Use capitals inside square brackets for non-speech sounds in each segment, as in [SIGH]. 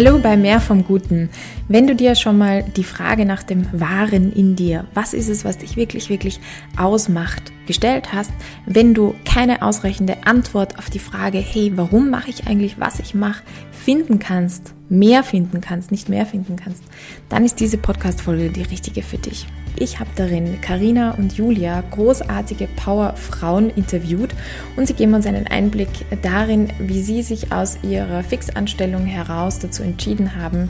Hallo bei Mehr vom Guten. Wenn du dir schon mal die Frage nach dem Wahren in dir, was ist es, was dich wirklich, wirklich ausmacht, gestellt hast, wenn du keine ausreichende Antwort auf die Frage, hey, warum mache ich eigentlich, was ich mache, finden kannst, mehr finden kannst, nicht mehr finden kannst, dann ist diese Podcast-Folge die richtige für dich. Ich habe darin Karina und Julia, großartige Powerfrauen, interviewt und sie geben uns einen Einblick darin, wie sie sich aus ihrer Fixanstellung heraus dazu entschieden haben,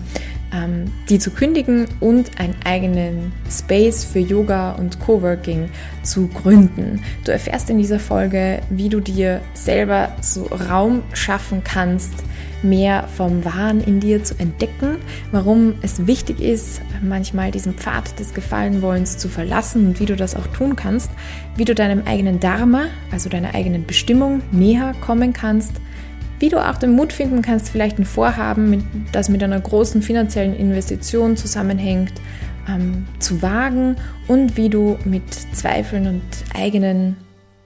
die zu kündigen und einen eigenen Space für Yoga und Coworking zu gründen. Du erfährst in dieser Folge, wie du dir selber so Raum schaffen kannst, mehr vom Wahn in dir zu entdecken, warum es wichtig ist, manchmal diesen Pfad des Gefallenwollens zu verlassen und wie du das auch tun kannst, wie du deinem eigenen Dharma, also deiner eigenen Bestimmung, näher kommen kannst, wie du auch den Mut finden kannst, vielleicht ein Vorhaben, das mit einer großen finanziellen Investition zusammenhängt, ähm, zu wagen und wie du mit Zweifeln und eigenen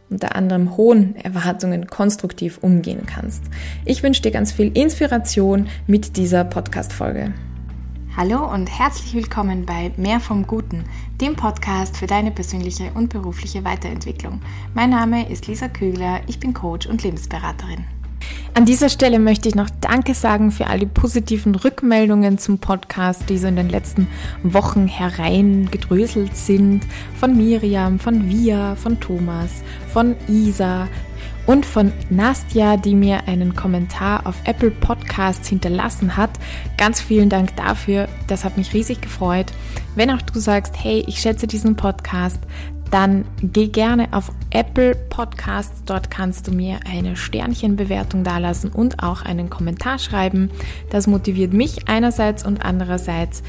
unter anderem hohen Erwartungen konstruktiv umgehen kannst. Ich wünsche dir ganz viel Inspiration mit dieser Podcast-Folge. Hallo und herzlich willkommen bei Mehr vom Guten, dem Podcast für deine persönliche und berufliche Weiterentwicklung. Mein Name ist Lisa Kügler, ich bin Coach und Lebensberaterin. An dieser Stelle möchte ich noch Danke sagen für all die positiven Rückmeldungen zum Podcast, die so in den letzten Wochen hereingedröselt sind. Von Miriam, von Via, von Thomas, von Isa und von Nastja, die mir einen Kommentar auf Apple Podcasts hinterlassen hat. Ganz vielen Dank dafür. Das hat mich riesig gefreut. Wenn auch du sagst, hey, ich schätze diesen Podcast, dann geh gerne auf Apple Podcasts. Dort kannst du mir eine Sternchenbewertung dalassen und auch einen Kommentar schreiben. Das motiviert mich einerseits und andererseits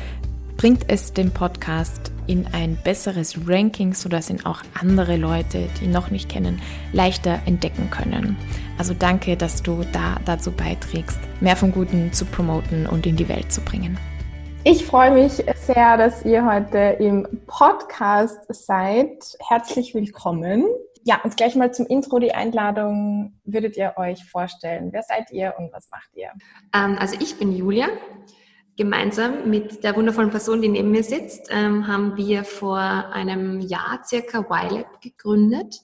bringt es den Podcast in ein besseres Ranking, sodass ihn auch andere Leute, die ihn noch nicht kennen, leichter entdecken können. Also danke, dass du da dazu beiträgst, mehr vom Guten zu promoten und in die Welt zu bringen. Ich freue mich sehr, dass ihr heute im Podcast seid. Herzlich willkommen. Ja, und gleich mal zum Intro die Einladung. Würdet ihr euch vorstellen? Wer seid ihr und was macht ihr? Ähm, also ich bin Julia. Gemeinsam mit der wundervollen Person, die neben mir sitzt, ähm, haben wir vor einem Jahr circa YLab gegründet.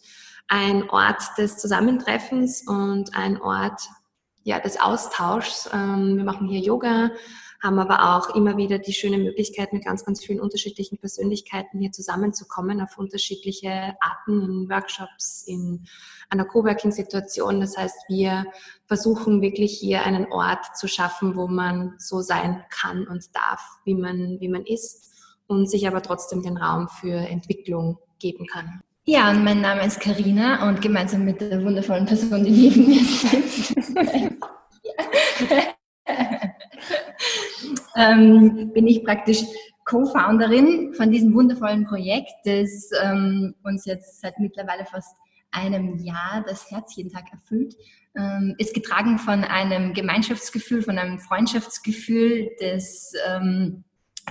Ein Ort des Zusammentreffens und ein Ort ja, des Austauschs. Ähm, wir machen hier Yoga, haben aber auch immer wieder die schöne Möglichkeit, mit ganz, ganz vielen unterschiedlichen Persönlichkeiten hier zusammenzukommen auf unterschiedliche Arten in Workshops, in einer Coworking-Situation. Das heißt, wir versuchen wirklich hier einen Ort zu schaffen, wo man so sein kann und darf, wie man, wie man ist und sich aber trotzdem den Raum für Entwicklung geben kann. Ja, und mein Name ist Karina und gemeinsam mit der wundervollen Person, die neben mir sitzt, [LAUGHS] [LAUGHS] ähm, bin ich praktisch Co-Founderin von diesem wundervollen Projekt, das ähm, uns jetzt seit mittlerweile fast einem Jahr das Herz jeden Tag erfüllt. Ähm, ist getragen von einem Gemeinschaftsgefühl, von einem Freundschaftsgefühl, das ähm,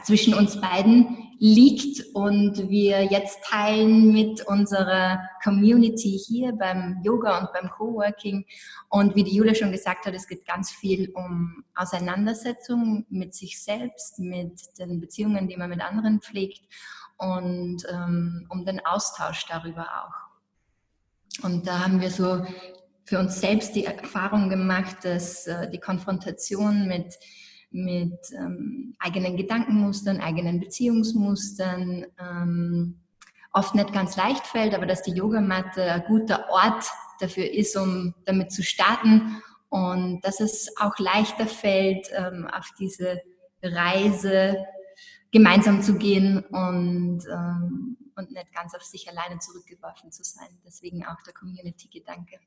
zwischen uns beiden liegt und wir jetzt teilen mit unserer Community hier beim Yoga und beim Coworking. Und wie die Julia schon gesagt hat, es geht ganz viel um Auseinandersetzung mit sich selbst, mit den Beziehungen, die man mit anderen pflegt und ähm, um den Austausch darüber auch. Und da haben wir so für uns selbst die Erfahrung gemacht, dass äh, die Konfrontation mit mit ähm, eigenen Gedankenmustern, eigenen Beziehungsmustern ähm, oft nicht ganz leicht fällt, aber dass die Yogamatte ein guter Ort dafür ist, um damit zu starten und dass es auch leichter fällt, ähm, auf diese Reise gemeinsam zu gehen und, ähm, und nicht ganz auf sich alleine zurückgeworfen zu sein. Deswegen auch der Community-Gedanke.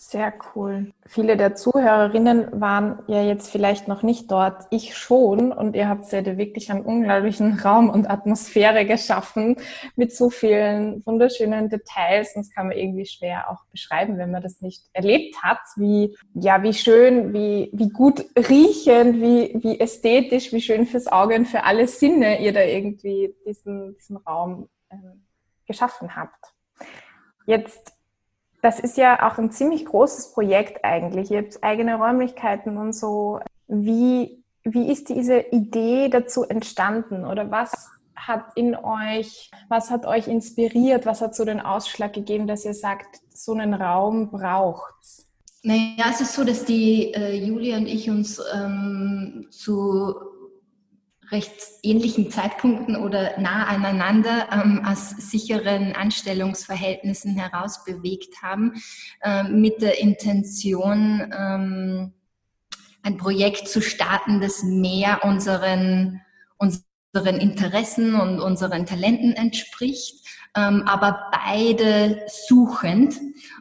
Sehr cool. Viele der Zuhörerinnen waren ja jetzt vielleicht noch nicht dort, ich schon. Und ihr habt ja wirklich einen unglaublichen [LAUGHS] Raum und Atmosphäre geschaffen mit so vielen wunderschönen Details. Und das kann man irgendwie schwer auch beschreiben, wenn man das nicht erlebt hat. Wie, ja, wie schön, wie, wie gut riechend, wie, wie ästhetisch, wie schön fürs Auge und für alle Sinne ihr da irgendwie diesen, diesen Raum äh, geschaffen habt. Jetzt das ist ja auch ein ziemlich großes Projekt eigentlich. Ihr habt eigene Räumlichkeiten und so. Wie, wie ist diese Idee dazu entstanden oder was hat in euch, was hat euch inspiriert, was hat so den Ausschlag gegeben, dass ihr sagt, so einen Raum braucht? Naja, es ist so, dass die äh, Julia und ich uns ähm, zu recht ähnlichen Zeitpunkten oder nah aneinander ähm, aus sicheren Anstellungsverhältnissen heraus bewegt haben, äh, mit der Intention, ähm, ein Projekt zu starten, das mehr unseren, unseren Interessen und unseren Talenten entspricht, ähm, aber beide suchend.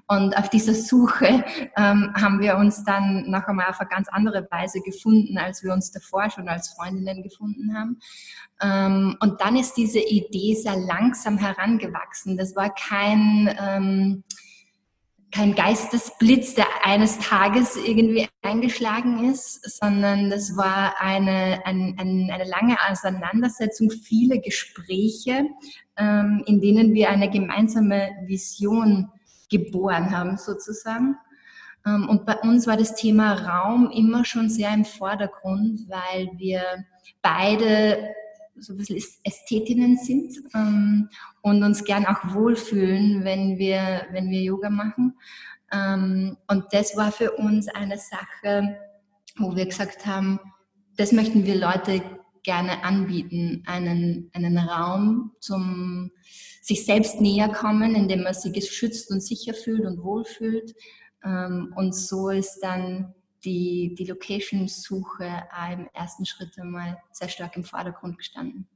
Und auf dieser Suche ähm, haben wir uns dann noch einmal auf eine ganz andere Weise gefunden, als wir uns davor schon als Freundinnen gefunden haben. Ähm, und dann ist diese Idee sehr langsam herangewachsen. Das war kein ähm, kein Geistesblitz, der eines Tages irgendwie eingeschlagen ist, sondern das war eine, ein, ein, eine lange Auseinandersetzung, viele Gespräche, ähm, in denen wir eine gemeinsame Vision geboren haben, sozusagen. Ähm, und bei uns war das Thema Raum immer schon sehr im Vordergrund, weil wir beide so ein bisschen Ästhetinnen sind ähm, und uns gern auch wohlfühlen, wenn wir, wenn wir Yoga machen. Ähm, und das war für uns eine Sache, wo wir gesagt haben, das möchten wir Leute gerne anbieten, einen, einen Raum zum sich selbst näher kommen, indem man sich geschützt und sicher fühlt und wohlfühlt. Ähm, und so ist dann die, die Location-Suche im ersten Schritt einmal sehr stark im Vordergrund gestanden.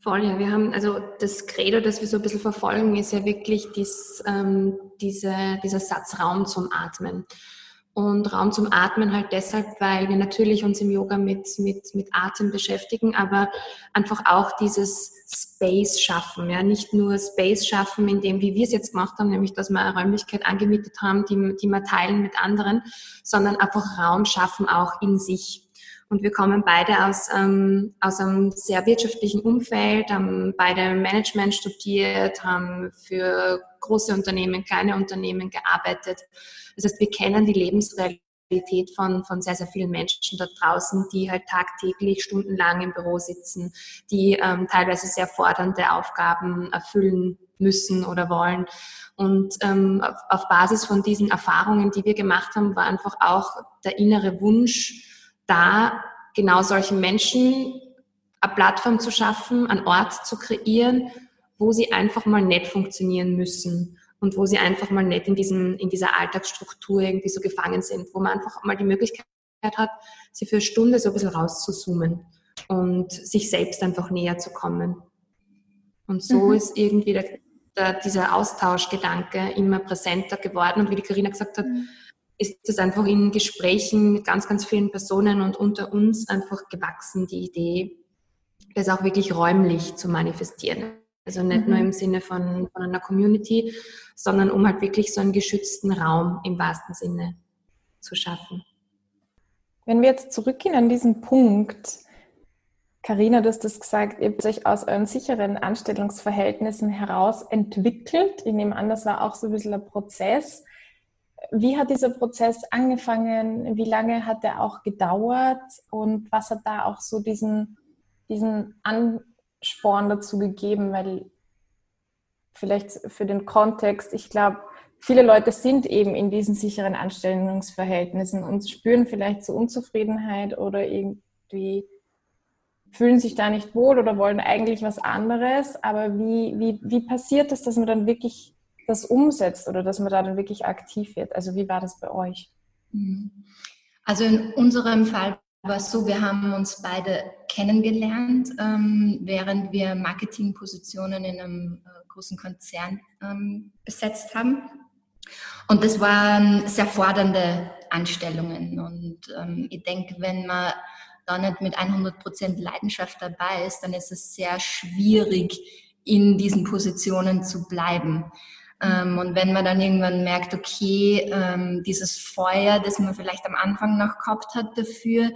Voll, ja. Wir haben, also das Credo, das wir so ein bisschen verfolgen, ist ja wirklich dies, ähm, diese, dieser Satz Raum zum Atmen. Und Raum zum Atmen halt deshalb, weil wir natürlich uns im Yoga mit, mit, mit Atem beschäftigen, aber einfach auch dieses Space schaffen. Ja, nicht nur Space schaffen, in dem, wie wir es jetzt gemacht haben, nämlich, dass wir eine Räumlichkeit angemietet haben, die, die wir teilen mit anderen, sondern einfach Raum schaffen auch in sich. Und wir kommen beide aus, ähm, aus einem sehr wirtschaftlichen Umfeld, haben beide Management studiert, haben für große Unternehmen, kleine Unternehmen gearbeitet. Das heißt, wir kennen die Lebensrealität von, von sehr, sehr vielen Menschen da draußen, die halt tagtäglich stundenlang im Büro sitzen, die ähm, teilweise sehr fordernde Aufgaben erfüllen müssen oder wollen. Und ähm, auf, auf Basis von diesen Erfahrungen, die wir gemacht haben, war einfach auch der innere Wunsch, da genau solchen Menschen eine Plattform zu schaffen, einen Ort zu kreieren, wo sie einfach mal nett funktionieren müssen und wo sie einfach mal nicht in, diesem, in dieser Alltagsstruktur irgendwie so gefangen sind, wo man einfach mal die Möglichkeit hat, sie für eine Stunde so ein bisschen rauszuzoomen und sich selbst einfach näher zu kommen. Und so mhm. ist irgendwie der, der, dieser Austauschgedanke immer präsenter geworden. Und wie die Karina gesagt hat, mhm ist es einfach in Gesprächen mit ganz, ganz vielen Personen und unter uns einfach gewachsen, die Idee, das auch wirklich räumlich zu manifestieren. Also nicht mhm. nur im Sinne von, von einer Community, sondern um halt wirklich so einen geschützten Raum im wahrsten Sinne zu schaffen. Wenn wir jetzt zurückgehen an diesen Punkt, Karina, du hast das gesagt, ihr habt euch aus euren sicheren Anstellungsverhältnissen heraus entwickelt. Ich nehme an, das war auch so ein bisschen ein Prozess. Wie hat dieser Prozess angefangen? Wie lange hat er auch gedauert? Und was hat da auch so diesen, diesen Ansporn dazu gegeben? Weil vielleicht für den Kontext, ich glaube, viele Leute sind eben in diesen sicheren Anstellungsverhältnissen und spüren vielleicht so Unzufriedenheit oder irgendwie fühlen sich da nicht wohl oder wollen eigentlich was anderes. Aber wie, wie, wie passiert es, dass man dann wirklich das umsetzt oder dass man da dann wirklich aktiv wird? Also wie war das bei euch? Mhm. Also in unserem Fall war es so, wir haben uns beide kennengelernt, ähm, während wir Marketingpositionen in einem äh, großen Konzern ähm, besetzt haben. Und das waren sehr fordernde Anstellungen. Und ähm, ich denke, wenn man da nicht mit 100% Leidenschaft dabei ist, dann ist es sehr schwierig, in diesen Positionen zu bleiben. Ähm, und wenn man dann irgendwann merkt, okay, ähm, dieses Feuer, das man vielleicht am Anfang noch gehabt hat dafür,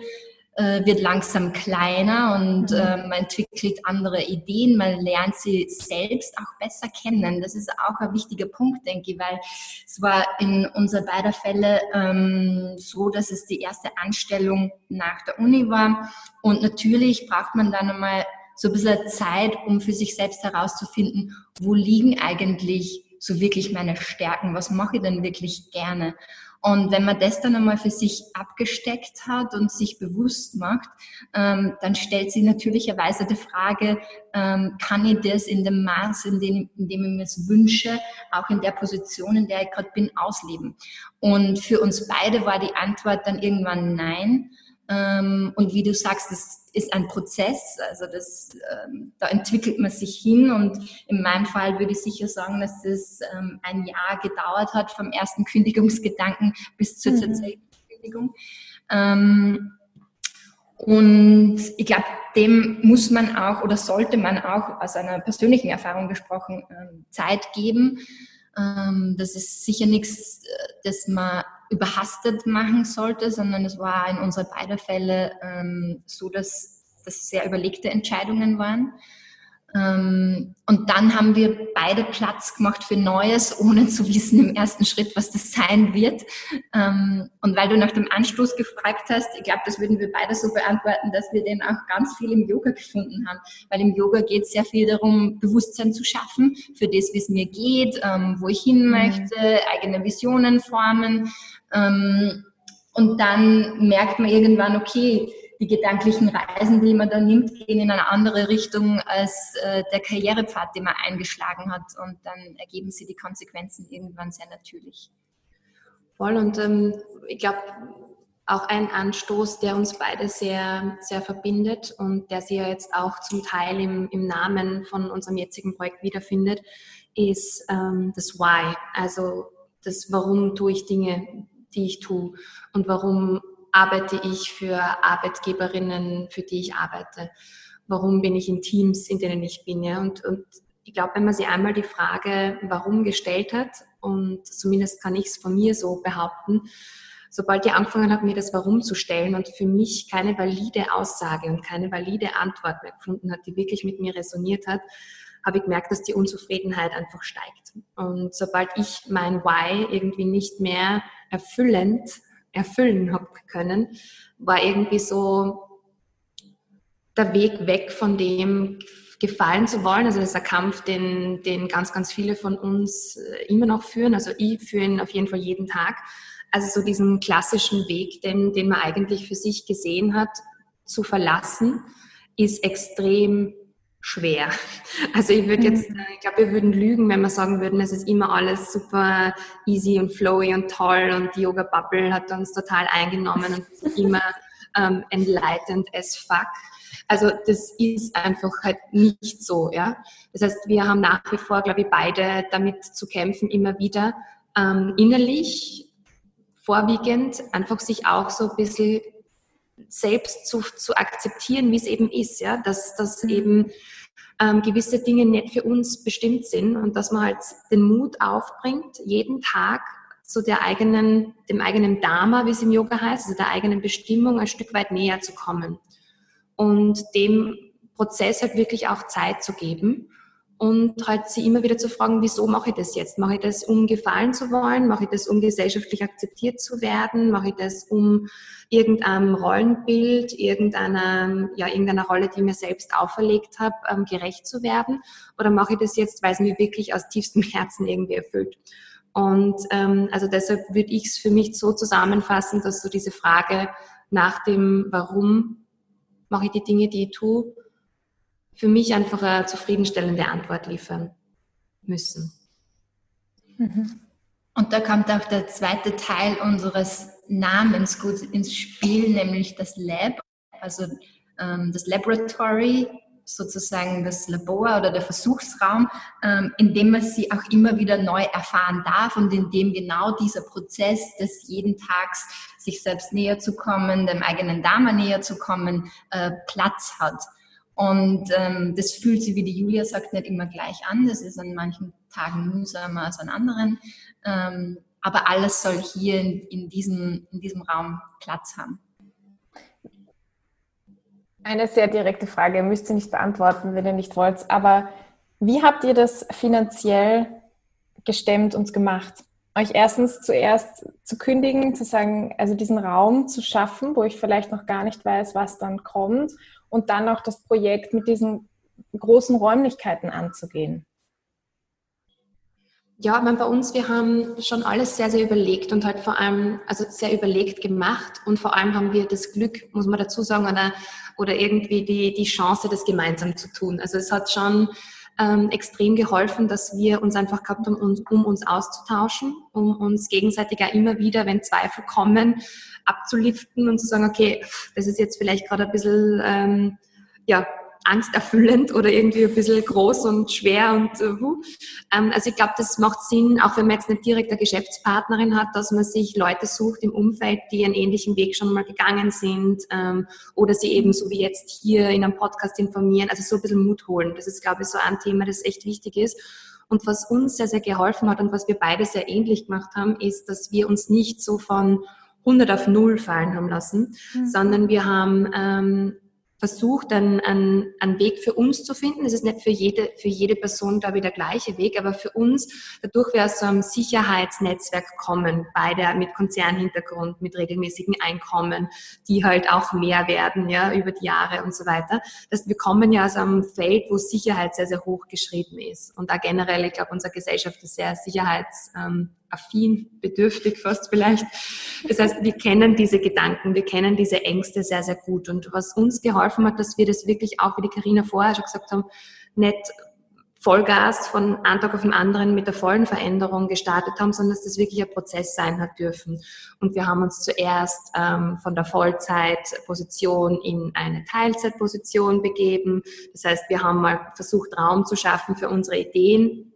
äh, wird langsam kleiner und Mhm. äh, man entwickelt andere Ideen, man lernt sie selbst auch besser kennen. Das ist auch ein wichtiger Punkt, denke ich, weil es war in unser beider Fälle ähm, so, dass es die erste Anstellung nach der Uni war und natürlich braucht man dann einmal so ein bisschen Zeit, um für sich selbst herauszufinden, wo liegen eigentlich so wirklich meine Stärken, was mache ich denn wirklich gerne. Und wenn man das dann einmal für sich abgesteckt hat und sich bewusst macht, ähm, dann stellt sich natürlicherweise die Frage, ähm, kann ich das in dem Maß, in dem, in dem ich mir es wünsche, auch in der Position, in der ich gerade bin, ausleben? Und für uns beide war die Antwort dann irgendwann nein. Ähm, und wie du sagst, das ist ein Prozess, also das, ähm, da entwickelt man sich hin und in meinem Fall würde ich sicher sagen, dass das ähm, ein Jahr gedauert hat vom ersten [LAUGHS] Kündigungsgedanken bis zur Mhm. tatsächlichen Kündigung. Und ich glaube, dem muss man auch oder sollte man auch aus einer persönlichen Erfahrung gesprochen Zeit geben. Das ist sicher nichts, äh, das man überhastet machen sollte, sondern es war in unserer beider Fälle ähm, so, dass das sehr überlegte Entscheidungen waren. Ähm, und dann haben wir beide Platz gemacht für Neues, ohne zu wissen im ersten Schritt, was das sein wird. Ähm, und weil du nach dem Anstoß gefragt hast, ich glaube, das würden wir beide so beantworten, dass wir den auch ganz viel im Yoga gefunden haben. Weil im Yoga geht es sehr viel darum, Bewusstsein zu schaffen für das, wie es mir geht, ähm, wo ich hin möchte, eigene Visionen formen. Ähm, und dann merkt man irgendwann, okay, die gedanklichen Reisen, die man da nimmt, gehen in eine andere Richtung als äh, der Karrierepfad, den man eingeschlagen hat. Und dann ergeben sich die Konsequenzen irgendwann sehr natürlich. Voll und ähm, ich glaube, auch ein Anstoß, der uns beide sehr, sehr verbindet und der sich ja jetzt auch zum Teil im, im Namen von unserem jetzigen Projekt wiederfindet, ist ähm, das Why. Also das Warum tue ich Dinge, die ich tue und warum arbeite ich für Arbeitgeberinnen, für die ich arbeite? Warum bin ich in Teams, in denen ich bin? Ja? Und, und ich glaube, wenn man sich einmal die Frage, warum gestellt hat, und zumindest kann ich es von mir so behaupten, sobald ich angefangen habe, mir das Warum zu stellen und für mich keine valide Aussage und keine valide Antwort mehr gefunden hat, die wirklich mit mir resoniert hat, habe ich gemerkt, dass die Unzufriedenheit einfach steigt. Und sobald ich mein Why irgendwie nicht mehr erfüllend erfüllen habe können, war irgendwie so der Weg weg von dem gefallen zu wollen. Also das ist ein Kampf, den, den ganz, ganz viele von uns äh, immer noch führen. Also ich führe ihn auf jeden Fall jeden Tag. Also so diesen klassischen Weg, den, den man eigentlich für sich gesehen hat, zu verlassen, ist extrem schwer. [LAUGHS] Also ich würde jetzt, äh, ich glaube, wir würden lügen, wenn wir sagen würden, es ist immer alles super easy und flowy und toll und die Yoga Bubble hat uns total eingenommen und ist immer [LAUGHS] ähm, enlightened as fuck. Also das ist einfach halt nicht so, ja. Das heißt, wir haben nach wie vor, glaube ich, beide damit zu kämpfen, immer wieder ähm, innerlich, vorwiegend, einfach sich auch so ein bisschen selbst zu, zu akzeptieren, wie es eben ist, ja, dass, dass eben ähm, gewisse Dinge nicht für uns bestimmt sind und dass man halt den Mut aufbringt, jeden Tag zu der eigenen, dem eigenen Dharma, wie es im Yoga heißt, also der eigenen Bestimmung ein Stück weit näher zu kommen und dem Prozess halt wirklich auch Zeit zu geben und halt sie immer wieder zu fragen, wieso mache ich das jetzt? Mache ich das, um gefallen zu wollen? Mache ich das, um gesellschaftlich akzeptiert zu werden? Mache ich das, um irgendeinem Rollenbild, irgendeiner, ja, irgendeiner Rolle, die ich mir selbst auferlegt habe, ähm, gerecht zu werden? Oder mache ich das jetzt, weil es mir wirklich aus tiefstem Herzen irgendwie erfüllt? Und ähm, also deshalb würde ich es für mich so zusammenfassen, dass so diese Frage nach dem Warum mache ich die Dinge, die ich tue, für mich einfach eine zufriedenstellende Antwort liefern müssen. Mhm. Und da kommt auch der zweite Teil unseres Namens gut ins Spiel, nämlich das Lab, also ähm, das Laboratory, sozusagen das Labor oder der Versuchsraum, ähm, in dem man sie auch immer wieder neu erfahren darf und in dem genau dieser Prozess des jeden Tags sich selbst näher zu kommen, dem eigenen Dharma näher zu kommen, äh, Platz hat. Und ähm, das fühlt sich, wie die Julia sagt, nicht immer gleich an. Das ist an manchen Tagen mühsamer als an anderen. Ähm, aber alles soll hier in, in, diesem, in diesem Raum Platz haben. Eine sehr direkte Frage, ihr müsst sie nicht beantworten, wenn ihr nicht wollt. Aber wie habt ihr das finanziell gestemmt und gemacht? Euch erstens zuerst zu kündigen, zu sagen, also diesen Raum zu schaffen, wo ich vielleicht noch gar nicht weiß, was dann kommt, und dann auch das Projekt mit diesen großen Räumlichkeiten anzugehen. Ja, ich bei uns, wir haben schon alles sehr, sehr überlegt und halt vor allem, also sehr überlegt gemacht und vor allem haben wir das Glück, muss man dazu sagen, oder, oder irgendwie die, die Chance, das gemeinsam zu tun. Also es hat schon ähm, extrem geholfen, dass wir uns einfach gehabt haben, um, um uns auszutauschen, um uns gegenseitig auch immer wieder, wenn Zweifel kommen, abzuliften und zu sagen, okay, das ist jetzt vielleicht gerade ein bisschen, ähm, ja, angsterfüllend oder irgendwie ein bisschen groß und schwer und uh, ähm, also ich glaube, das macht Sinn, auch wenn man jetzt nicht direkt eine Geschäftspartnerin hat, dass man sich Leute sucht im Umfeld, die einen ähnlichen Weg schon mal gegangen sind ähm, oder sie eben so wie jetzt hier in einem Podcast informieren, also so ein bisschen Mut holen. Das ist, glaube ich, so ein Thema, das echt wichtig ist. Und was uns sehr, sehr geholfen hat und was wir beide sehr ähnlich gemacht haben, ist, dass wir uns nicht so von 100 auf 0 fallen haben lassen, mhm. sondern wir haben ähm, versucht, einen, einen, einen Weg für uns zu finden. Es ist nicht für jede, für jede Person, glaube ich, der gleiche Weg, aber für uns, dadurch wir aus so einem Sicherheitsnetzwerk kommen, beide mit Konzernhintergrund, mit regelmäßigen Einkommen, die halt auch mehr werden, ja, über die Jahre und so weiter. Das, wir kommen ja aus einem Feld, wo Sicherheit sehr, sehr hoch geschrieben ist. Und da generell, ich glaube, unsere Gesellschaft ist sehr sicherheits, ähm, affin, bedürftig fast vielleicht. Das heißt, wir kennen diese Gedanken, wir kennen diese Ängste sehr, sehr gut. Und was uns geholfen hat, dass wir das wirklich auch, wie die Karina vorher schon gesagt haben, nicht Vollgas von einem Tag auf den anderen mit der vollen Veränderung gestartet haben, sondern dass das wirklich ein Prozess sein hat dürfen. Und wir haben uns zuerst ähm, von der Vollzeitposition in eine Teilzeitposition begeben. Das heißt, wir haben mal versucht, Raum zu schaffen für unsere Ideen,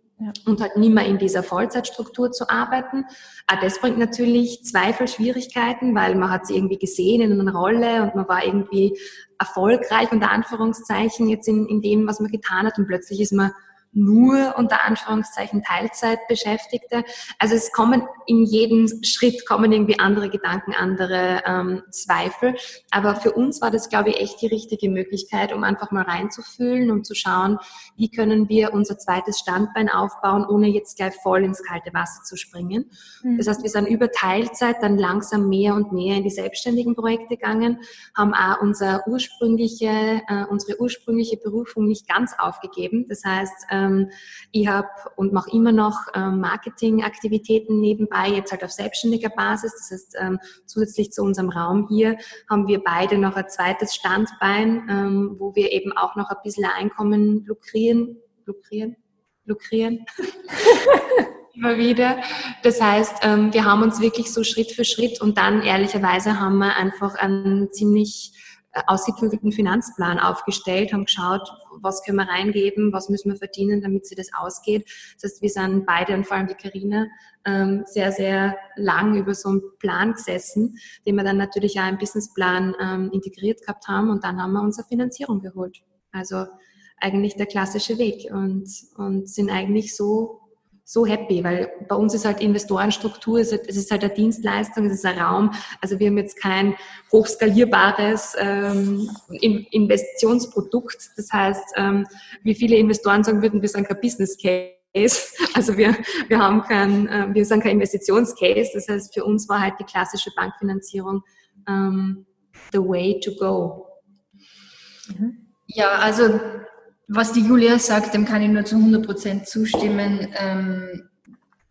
und halt nicht mehr in dieser Vollzeitstruktur zu arbeiten. Auch das bringt natürlich Zweifel, Schwierigkeiten, weil man hat sie irgendwie gesehen in einer Rolle und man war irgendwie erfolgreich unter Anführungszeichen jetzt in, in dem, was man getan hat und plötzlich ist man nur unter Anführungszeichen Teilzeitbeschäftigte. Also es kommen in jedem Schritt kommen irgendwie andere Gedanken, andere ähm, Zweifel. Aber für uns war das, glaube ich, echt die richtige Möglichkeit, um einfach mal reinzufühlen und zu schauen, wie können wir unser zweites Standbein aufbauen, ohne jetzt gleich voll ins kalte Wasser zu springen. Mhm. Das heißt, wir sind über Teilzeit dann langsam mehr und mehr in die selbstständigen Projekte gegangen, haben auch unser ursprüngliche, äh, unsere ursprüngliche Berufung nicht ganz aufgegeben. Das heißt, ähm, ich habe und mache immer noch ähm, Marketingaktivitäten nebenbei, jetzt halt auf selbstständiger Basis. Das heißt, ähm, zusätzlich zu unserem Raum hier haben wir beide noch ein zweites Standbein, ähm, wo wir eben auch noch ein bisschen Einkommen lukrieren. Lukrieren? Lukrieren? [LAUGHS] immer wieder. Das heißt, wir haben uns wirklich so Schritt für Schritt und dann ehrlicherweise haben wir einfach einen ziemlich ausgeklügelten Finanzplan aufgestellt, haben geschaut, was können wir reingeben, was müssen wir verdienen, damit sie das ausgeht. Das heißt, wir sind beide und vor allem die Karina ähm, sehr, sehr lang über so einen Plan gesessen, den wir dann natürlich auch im Businessplan ähm, integriert gehabt haben und dann haben wir unsere Finanzierung geholt. Also eigentlich der klassische Weg und, und sind eigentlich so so happy, weil bei uns ist halt Investorenstruktur, es ist halt eine Dienstleistung, es ist ein Raum. Also wir haben jetzt kein hochskalierbares ähm, Investitionsprodukt. Das heißt, ähm, wie viele Investoren sagen würden, wir sind kein Business Case. [LAUGHS] Also wir, wir haben kein, äh, wir sind kein Investitionscase. Das heißt, für uns war halt die klassische Bankfinanzierung ähm, the way to go. Ja, also was die Julia sagt, dem kann ich nur zu 100 Prozent zustimmen. Ähm,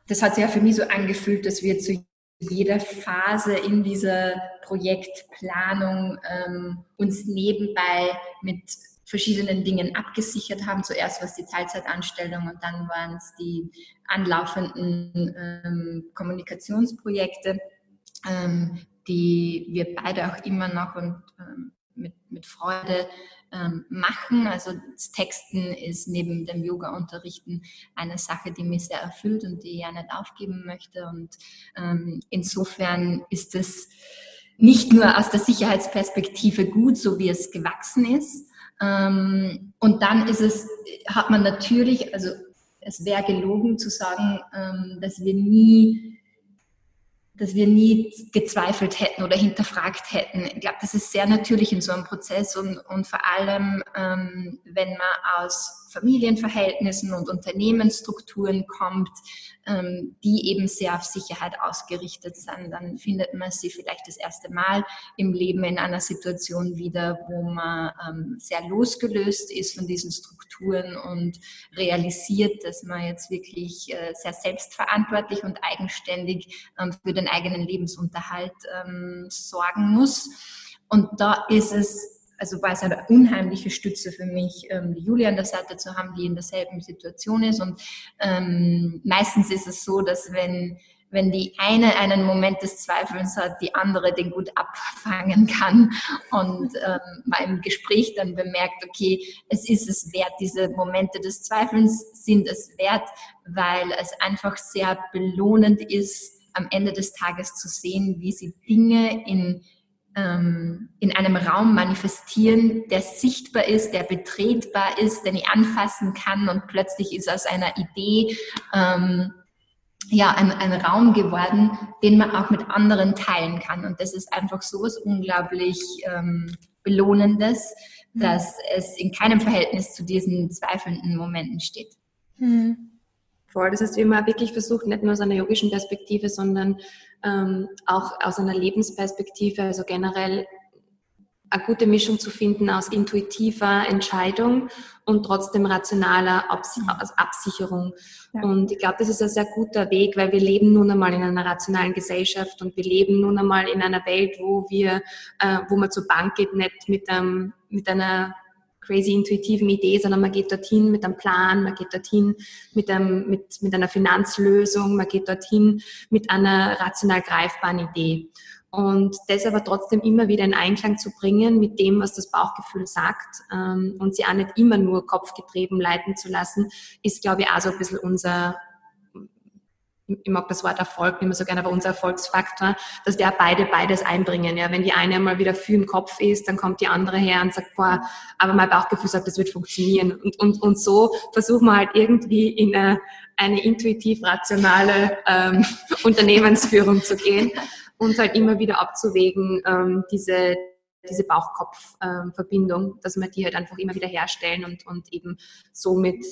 das hat sich ja für mich so angefühlt, dass wir zu jeder Phase in dieser Projektplanung ähm, uns nebenbei mit verschiedenen Dingen abgesichert haben. Zuerst war es die Teilzeitanstellung und dann waren es die anlaufenden ähm, Kommunikationsprojekte, die wir beide auch immer noch und mit, mit Freude ähm, machen. Also das Texten ist neben dem Yoga-Unterrichten eine Sache, die mich sehr erfüllt und die ich ja nicht aufgeben möchte. Und ähm, insofern ist es nicht nur aus der Sicherheitsperspektive gut, so wie es gewachsen ist. Ähm, und dann ist es, hat man natürlich, also es wäre gelogen zu sagen, ähm, dass wir nie dass wir nie gezweifelt hätten oder hinterfragt hätten. Ich glaube, das ist sehr natürlich in so einem Prozess und, und vor allem, ähm, wenn man aus Familienverhältnissen und Unternehmensstrukturen kommt, ähm, die eben sehr auf Sicherheit ausgerichtet sind, dann findet man sie vielleicht das erste Mal im Leben in einer Situation wieder, wo man ähm, sehr losgelöst ist von diesen Strukturen und realisiert, dass man jetzt wirklich äh, sehr selbstverantwortlich und eigenständig ähm, für den eigenen Lebensunterhalt sorgen muss. Und da ist es also war es eine unheimliche Stütze für mich, ähm, die Julia an der Seite zu haben, die in derselben Situation ist. Und ähm, meistens ist es so, dass wenn wenn die eine einen Moment des Zweifelns hat, die andere den gut abfangen kann und ähm, man im Gespräch dann bemerkt, okay, es ist es wert, diese Momente des Zweifelns sind es wert, weil es einfach sehr belohnend ist, am Ende des Tages zu sehen, wie sie Dinge in ähm, in einem Raum manifestieren, der sichtbar ist, der betretbar ist, den ich anfassen kann und plötzlich ist aus einer Idee ähm, ja ein, ein Raum geworden, den man auch mit anderen teilen kann. Und das ist einfach so was unglaublich ähm, Belohnendes, mhm. dass es in keinem Verhältnis zu diesen zweifelnden Momenten steht. Mhm. Voll. Das heißt, wir haben wirklich versucht, nicht nur aus einer yogischen Perspektive, sondern ähm, auch aus einer Lebensperspektive, also generell eine gute Mischung zu finden aus intuitiver Entscheidung und trotzdem rationaler Abs mhm. also Absicherung. Ja. Und ich glaube, das ist ein sehr guter Weg, weil wir leben nun einmal in einer rationalen Gesellschaft und wir leben nun einmal in einer Welt, wo wir, äh, wo man zur Bank geht, nicht mit, einem, mit einer crazy intuitiven Idee, sondern man geht dorthin mit einem Plan, man geht dorthin mit, einem, mit, mit einer Finanzlösung, man geht dorthin mit einer rational greifbaren Idee. Und das aber trotzdem immer wieder in Einklang zu bringen mit dem, was das Bauchgefühl sagt ähm, und sie auch nicht immer nur kopfgetrieben leiten zu lassen, ist, glaube ich, auch so ein bisschen unser, ich mag das Wort Erfolg nicht mehr so gerne, aber unser Erfolgsfaktor, dass wir beide beides einbringen. Ja, wenn die eine mal wieder viel im Kopf ist, dann kommt die andere her und sagt, boah, aber mein Bauchgefühl sagt, das wird funktionieren. Und, und, und so versuchen wir halt irgendwie in eine, eine intuitiv rationale ähm, [LAUGHS] Unternehmensführung zu gehen und halt immer wieder abzuwägen, ähm, diese diese Bauch-Kopf-Verbindung, ähm, dass wir die halt einfach immer wieder herstellen und, und eben somit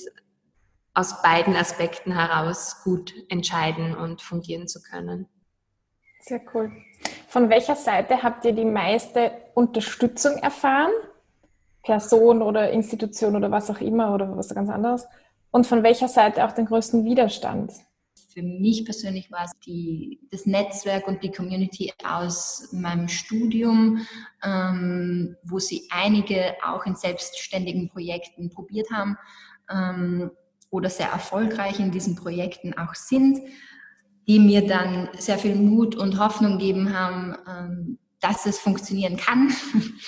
aus beiden Aspekten heraus gut entscheiden und fungieren zu können. Sehr cool. Von welcher Seite habt ihr die meiste Unterstützung erfahren? Person oder Institution oder was auch immer oder was ganz anderes? Und von welcher Seite auch den größten Widerstand? Für mich persönlich war es die, das Netzwerk und die Community aus meinem Studium, ähm, wo sie einige auch in selbstständigen Projekten probiert haben. Ähm, oder sehr erfolgreich in diesen Projekten auch sind, die mir dann sehr viel Mut und Hoffnung geben haben, ähm, dass es funktionieren kann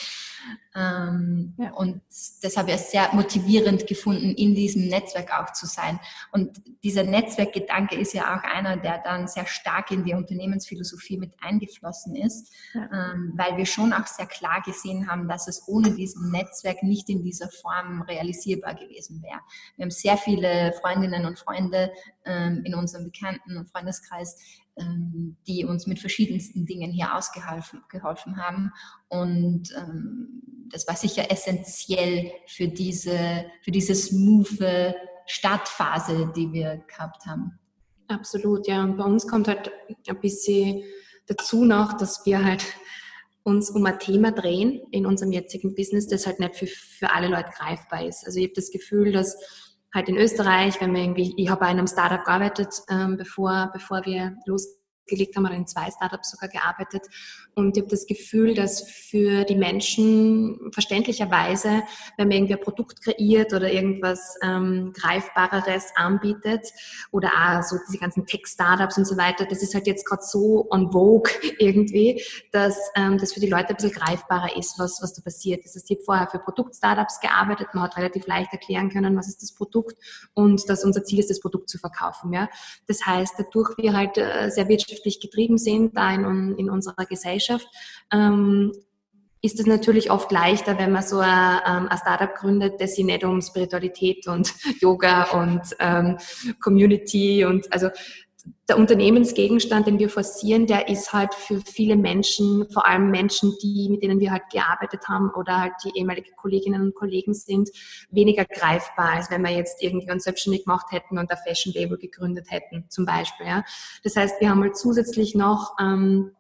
[LAUGHS] Ähm, ja. Und das habe ich sehr motivierend gefunden, in diesem Netzwerk auch zu sein. Und dieser Netzwerkgedanke ist ja auch einer, der dann sehr stark in die Unternehmensphilosophie mit eingeflossen ist, ja. ähm, weil wir schon auch sehr klar gesehen haben, dass es ohne diesem Netzwerk nicht in dieser Form realisierbar gewesen wäre. Wir haben sehr viele Freundinnen und Freunde ähm, in unserem Bekannten- und Freundeskreis, ähm, die uns mit verschiedensten Dingen hier ausgeholfen geholfen haben. Und ähm, das war sicher essentiell für diese, für diese smooth Startphase, die wir gehabt haben. Absolut, ja. Und bei uns kommt halt ein bisschen dazu noch, dass wir halt uns um ein Thema drehen in unserem jetzigen Business, das halt nicht für, für alle Leute greifbar ist. Also ich habe das Gefühl, dass halt in Österreich, wenn wir irgendwie, ich habe bei einem Startup gearbeitet, ähm, bevor, bevor wir losgelegt haben, oder in zwei Startups sogar gearbeitet. Und ich habe das Gefühl, dass für die Menschen verständlicherweise, wenn man irgendwie ein Produkt kreiert oder irgendwas ähm, Greifbareres anbietet oder auch so diese ganzen Tech-Startups und so weiter, das ist halt jetzt gerade so on vogue [LAUGHS] irgendwie, dass ähm, das für die Leute ein bisschen greifbarer ist, was, was da passiert. Das heißt, ich habe vorher für Produkt-Startups gearbeitet, man hat relativ leicht erklären können, was ist das Produkt und dass unser Ziel ist, das Produkt zu verkaufen. Ja? Das heißt, dadurch wir halt äh, sehr wirtschaftlich getrieben sind da in, in unserer Gesellschaft, Gesellschaft, ähm, ist es natürlich oft leichter, wenn man so ein, ähm, ein Startup gründet, das sich nicht um Spiritualität und [LAUGHS] Yoga und ähm, Community und also der Unternehmensgegenstand, den wir forcieren, der ist halt für viele Menschen, vor allem Menschen, die, mit denen wir halt gearbeitet haben oder halt die ehemalige Kolleginnen und Kollegen sind, weniger greifbar, als wenn wir jetzt irgendwie uns selbstständig gemacht hätten und ein Fashion Label gegründet hätten, zum Beispiel. Ja. Das heißt, wir haben halt zusätzlich noch ähm,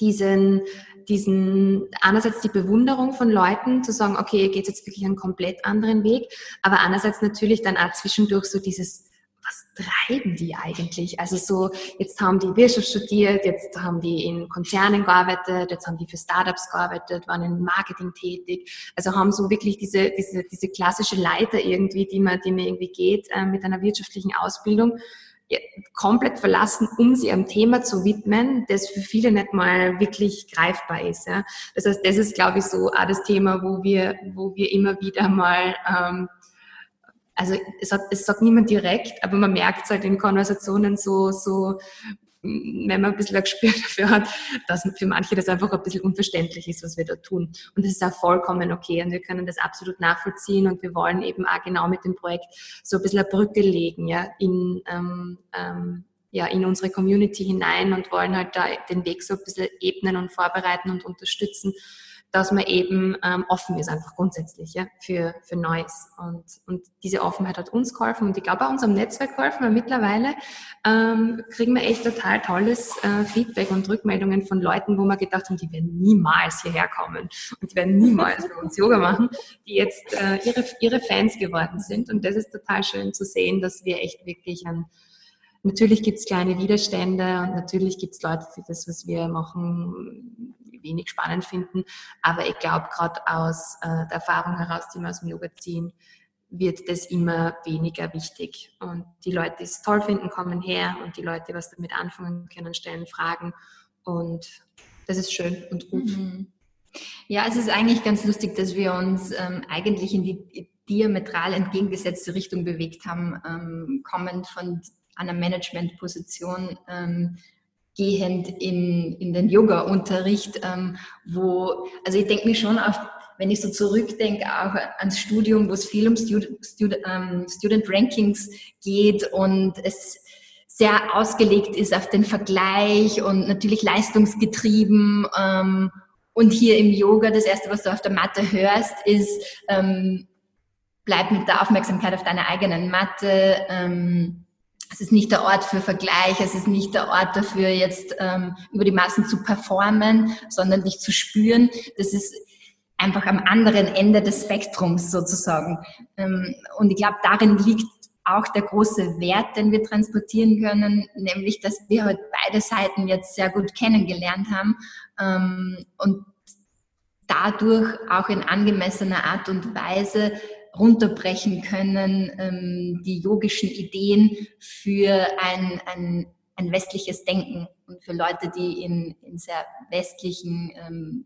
diesen, diesen, einerseits die Bewunderung von Leuten, zu sagen, okay, ihr geht jetzt wirklich einen komplett anderen Weg, aber andererseits natürlich dann auch zwischendurch so dieses, was treiben die eigentlich? Also so, jetzt haben die Wirtschaft studiert, jetzt haben die in Konzernen gearbeitet, jetzt haben die für Startups gearbeitet, waren in Marketing tätig, also haben so wirklich diese, diese, diese klassische Leiter irgendwie, die man, die man irgendwie geht äh, mit einer wirtschaftlichen Ausbildung komplett verlassen, um sie einem Thema zu widmen, das für viele nicht mal wirklich greifbar ist. Ja. Das heißt, das ist, glaube ich, so auch das Thema, wo wir, wo wir immer wieder mal, ähm, also es, hat, es sagt niemand direkt, aber man merkt es halt in Konversationen so, so wenn man ein bisschen ein Gespür [LAUGHS] dafür hat, dass für manche das einfach ein bisschen unverständlich ist, was wir da tun. Und das ist auch vollkommen okay und wir können das absolut nachvollziehen und wir wollen eben auch genau mit dem Projekt so ein bisschen eine Brücke legen, ja, in, ähm, ähm, ja, in unsere Community hinein und wollen halt da den Weg so ein bisschen ebnen und vorbereiten und unterstützen, dass man eben ähm, offen ist, einfach grundsätzlich ja, für, für Neues. Und, und diese Offenheit hat uns geholfen und ich glaube auch unserem Netzwerk geholfen, weil mittlerweile ähm, kriegen wir echt total tolles äh, Feedback und Rückmeldungen von Leuten, wo wir gedacht haben, die werden niemals hierher kommen und die werden niemals bei uns Yoga machen, die jetzt äh, ihre, ihre Fans geworden sind. Und das ist total schön zu sehen, dass wir echt wirklich ein Natürlich gibt es kleine Widerstände und natürlich gibt es Leute, die das, was wir machen, wenig spannend finden. Aber ich glaube, gerade aus äh, der Erfahrung heraus, die wir aus dem Yoga ziehen, wird das immer weniger wichtig. Und die Leute, die es toll finden, kommen her und die Leute, die was damit anfangen können, stellen Fragen. Und das ist schön und gut. Mhm. Ja, es ist eigentlich ganz lustig, dass wir uns ähm, eigentlich in die diametral entgegengesetzte Richtung bewegt haben, ähm, kommend von einer Managementposition ähm, gehend in, in den Yoga-Unterricht, ähm, wo, also ich denke mir schon auf, wenn ich so zurückdenke, auch ans Studium, wo es viel um Student, Student, ähm, Student Rankings geht und es sehr ausgelegt ist auf den Vergleich und natürlich leistungsgetrieben. Ähm, und hier im Yoga, das Erste, was du auf der Matte hörst, ist, ähm, bleib mit der Aufmerksamkeit auf deiner eigenen Matte. Es ist nicht der Ort für Vergleich, es ist nicht der Ort dafür, jetzt ähm, über die Massen zu performen, sondern dich zu spüren. Das ist einfach am anderen Ende des Spektrums sozusagen. Ähm, und ich glaube, darin liegt auch der große Wert, den wir transportieren können, nämlich, dass wir halt beide Seiten jetzt sehr gut kennengelernt haben ähm, und dadurch auch in angemessener Art und Weise runterbrechen können, ähm, die yogischen Ideen für ein, ein, ein westliches Denken und für Leute, die in, in sehr westlichen, ähm,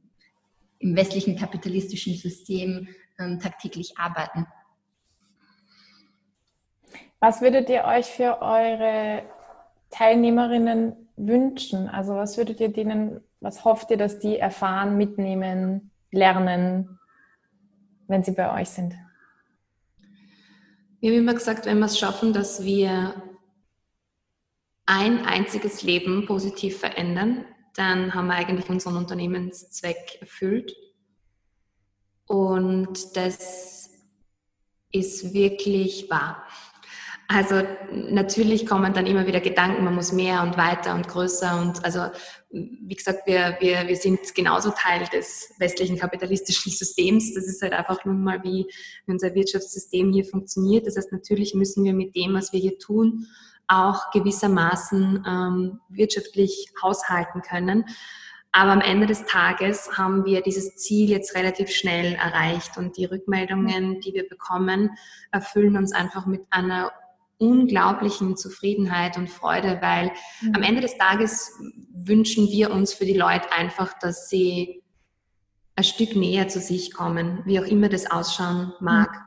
im westlichen kapitalistischen System ähm, tagtäglich arbeiten. Was würdet ihr euch für eure Teilnehmerinnen wünschen? Also was würdet ihr denen, was hofft ihr, dass die erfahren, mitnehmen, lernen, wenn sie bei euch sind? Wir haben immer gesagt, wenn wir es schaffen, dass wir ein einziges Leben positiv verändern, dann haben wir eigentlich unseren Unternehmenszweck erfüllt. Und das ist wirklich wahr. Also natürlich kommen dann immer wieder Gedanken, man muss mehr und weiter und größer und also wie gesagt, wir, wir, wir sind genauso Teil des westlichen kapitalistischen Systems. Das ist halt einfach nun mal, wie unser Wirtschaftssystem hier funktioniert. Das heißt, natürlich müssen wir mit dem, was wir hier tun, auch gewissermaßen ähm, wirtschaftlich haushalten können. Aber am Ende des Tages haben wir dieses Ziel jetzt relativ schnell erreicht und die Rückmeldungen, die wir bekommen, erfüllen uns einfach mit einer unglaublichen Zufriedenheit und Freude, weil mhm. am Ende des Tages wünschen wir uns für die Leute einfach, dass sie ein Stück näher zu sich kommen, wie auch immer das ausschauen mag, mhm.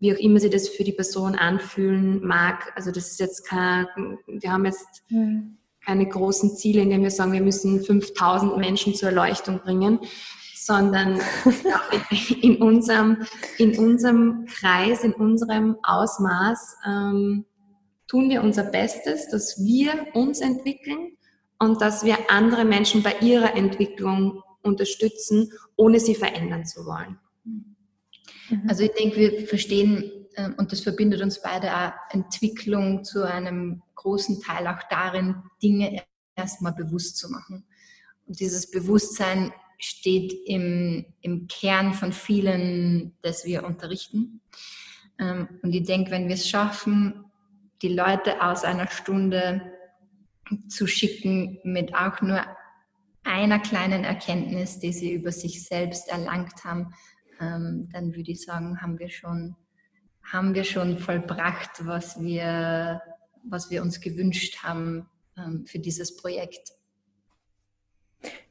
wie auch immer sie das für die Person anfühlen mag. Also das ist jetzt kein, wir haben jetzt mhm. keine großen Ziele, indem wir sagen, wir müssen 5000 Menschen zur Erleuchtung bringen, sondern [LAUGHS] in, unserem, in unserem Kreis, in unserem Ausmaß ähm, tun wir unser Bestes, dass wir uns entwickeln und dass wir andere Menschen bei ihrer Entwicklung unterstützen, ohne sie verändern zu wollen. Mhm. Also ich denke, wir verstehen, ähm, und das verbindet uns beide auch, Entwicklung zu einem großen Teil auch darin, Dinge erstmal bewusst zu machen. Und dieses Bewusstsein steht im, im Kern von vielen, das wir unterrichten. Ähm, und ich denke, wenn wir es schaffen, die Leute aus einer Stunde zu schicken mit auch nur einer kleinen Erkenntnis, die sie über sich selbst erlangt haben, ähm, dann würde ich sagen, haben wir schon, haben wir schon vollbracht, was wir, was wir uns gewünscht haben ähm, für dieses Projekt.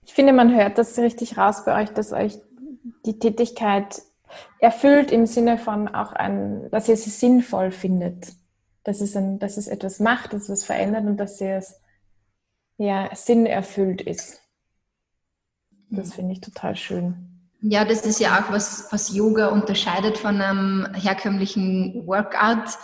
Ich finde, man hört das richtig raus bei euch, dass euch die Tätigkeit erfüllt im Sinne von auch ein, dass ihr sie sinnvoll findet. Dass es, ein, dass es etwas macht, dass es was verändert und dass es ja Sinn erfüllt ist. Das mhm. finde ich total schön. Ja, das ist ja auch was, was Yoga unterscheidet von einem herkömmlichen Workout.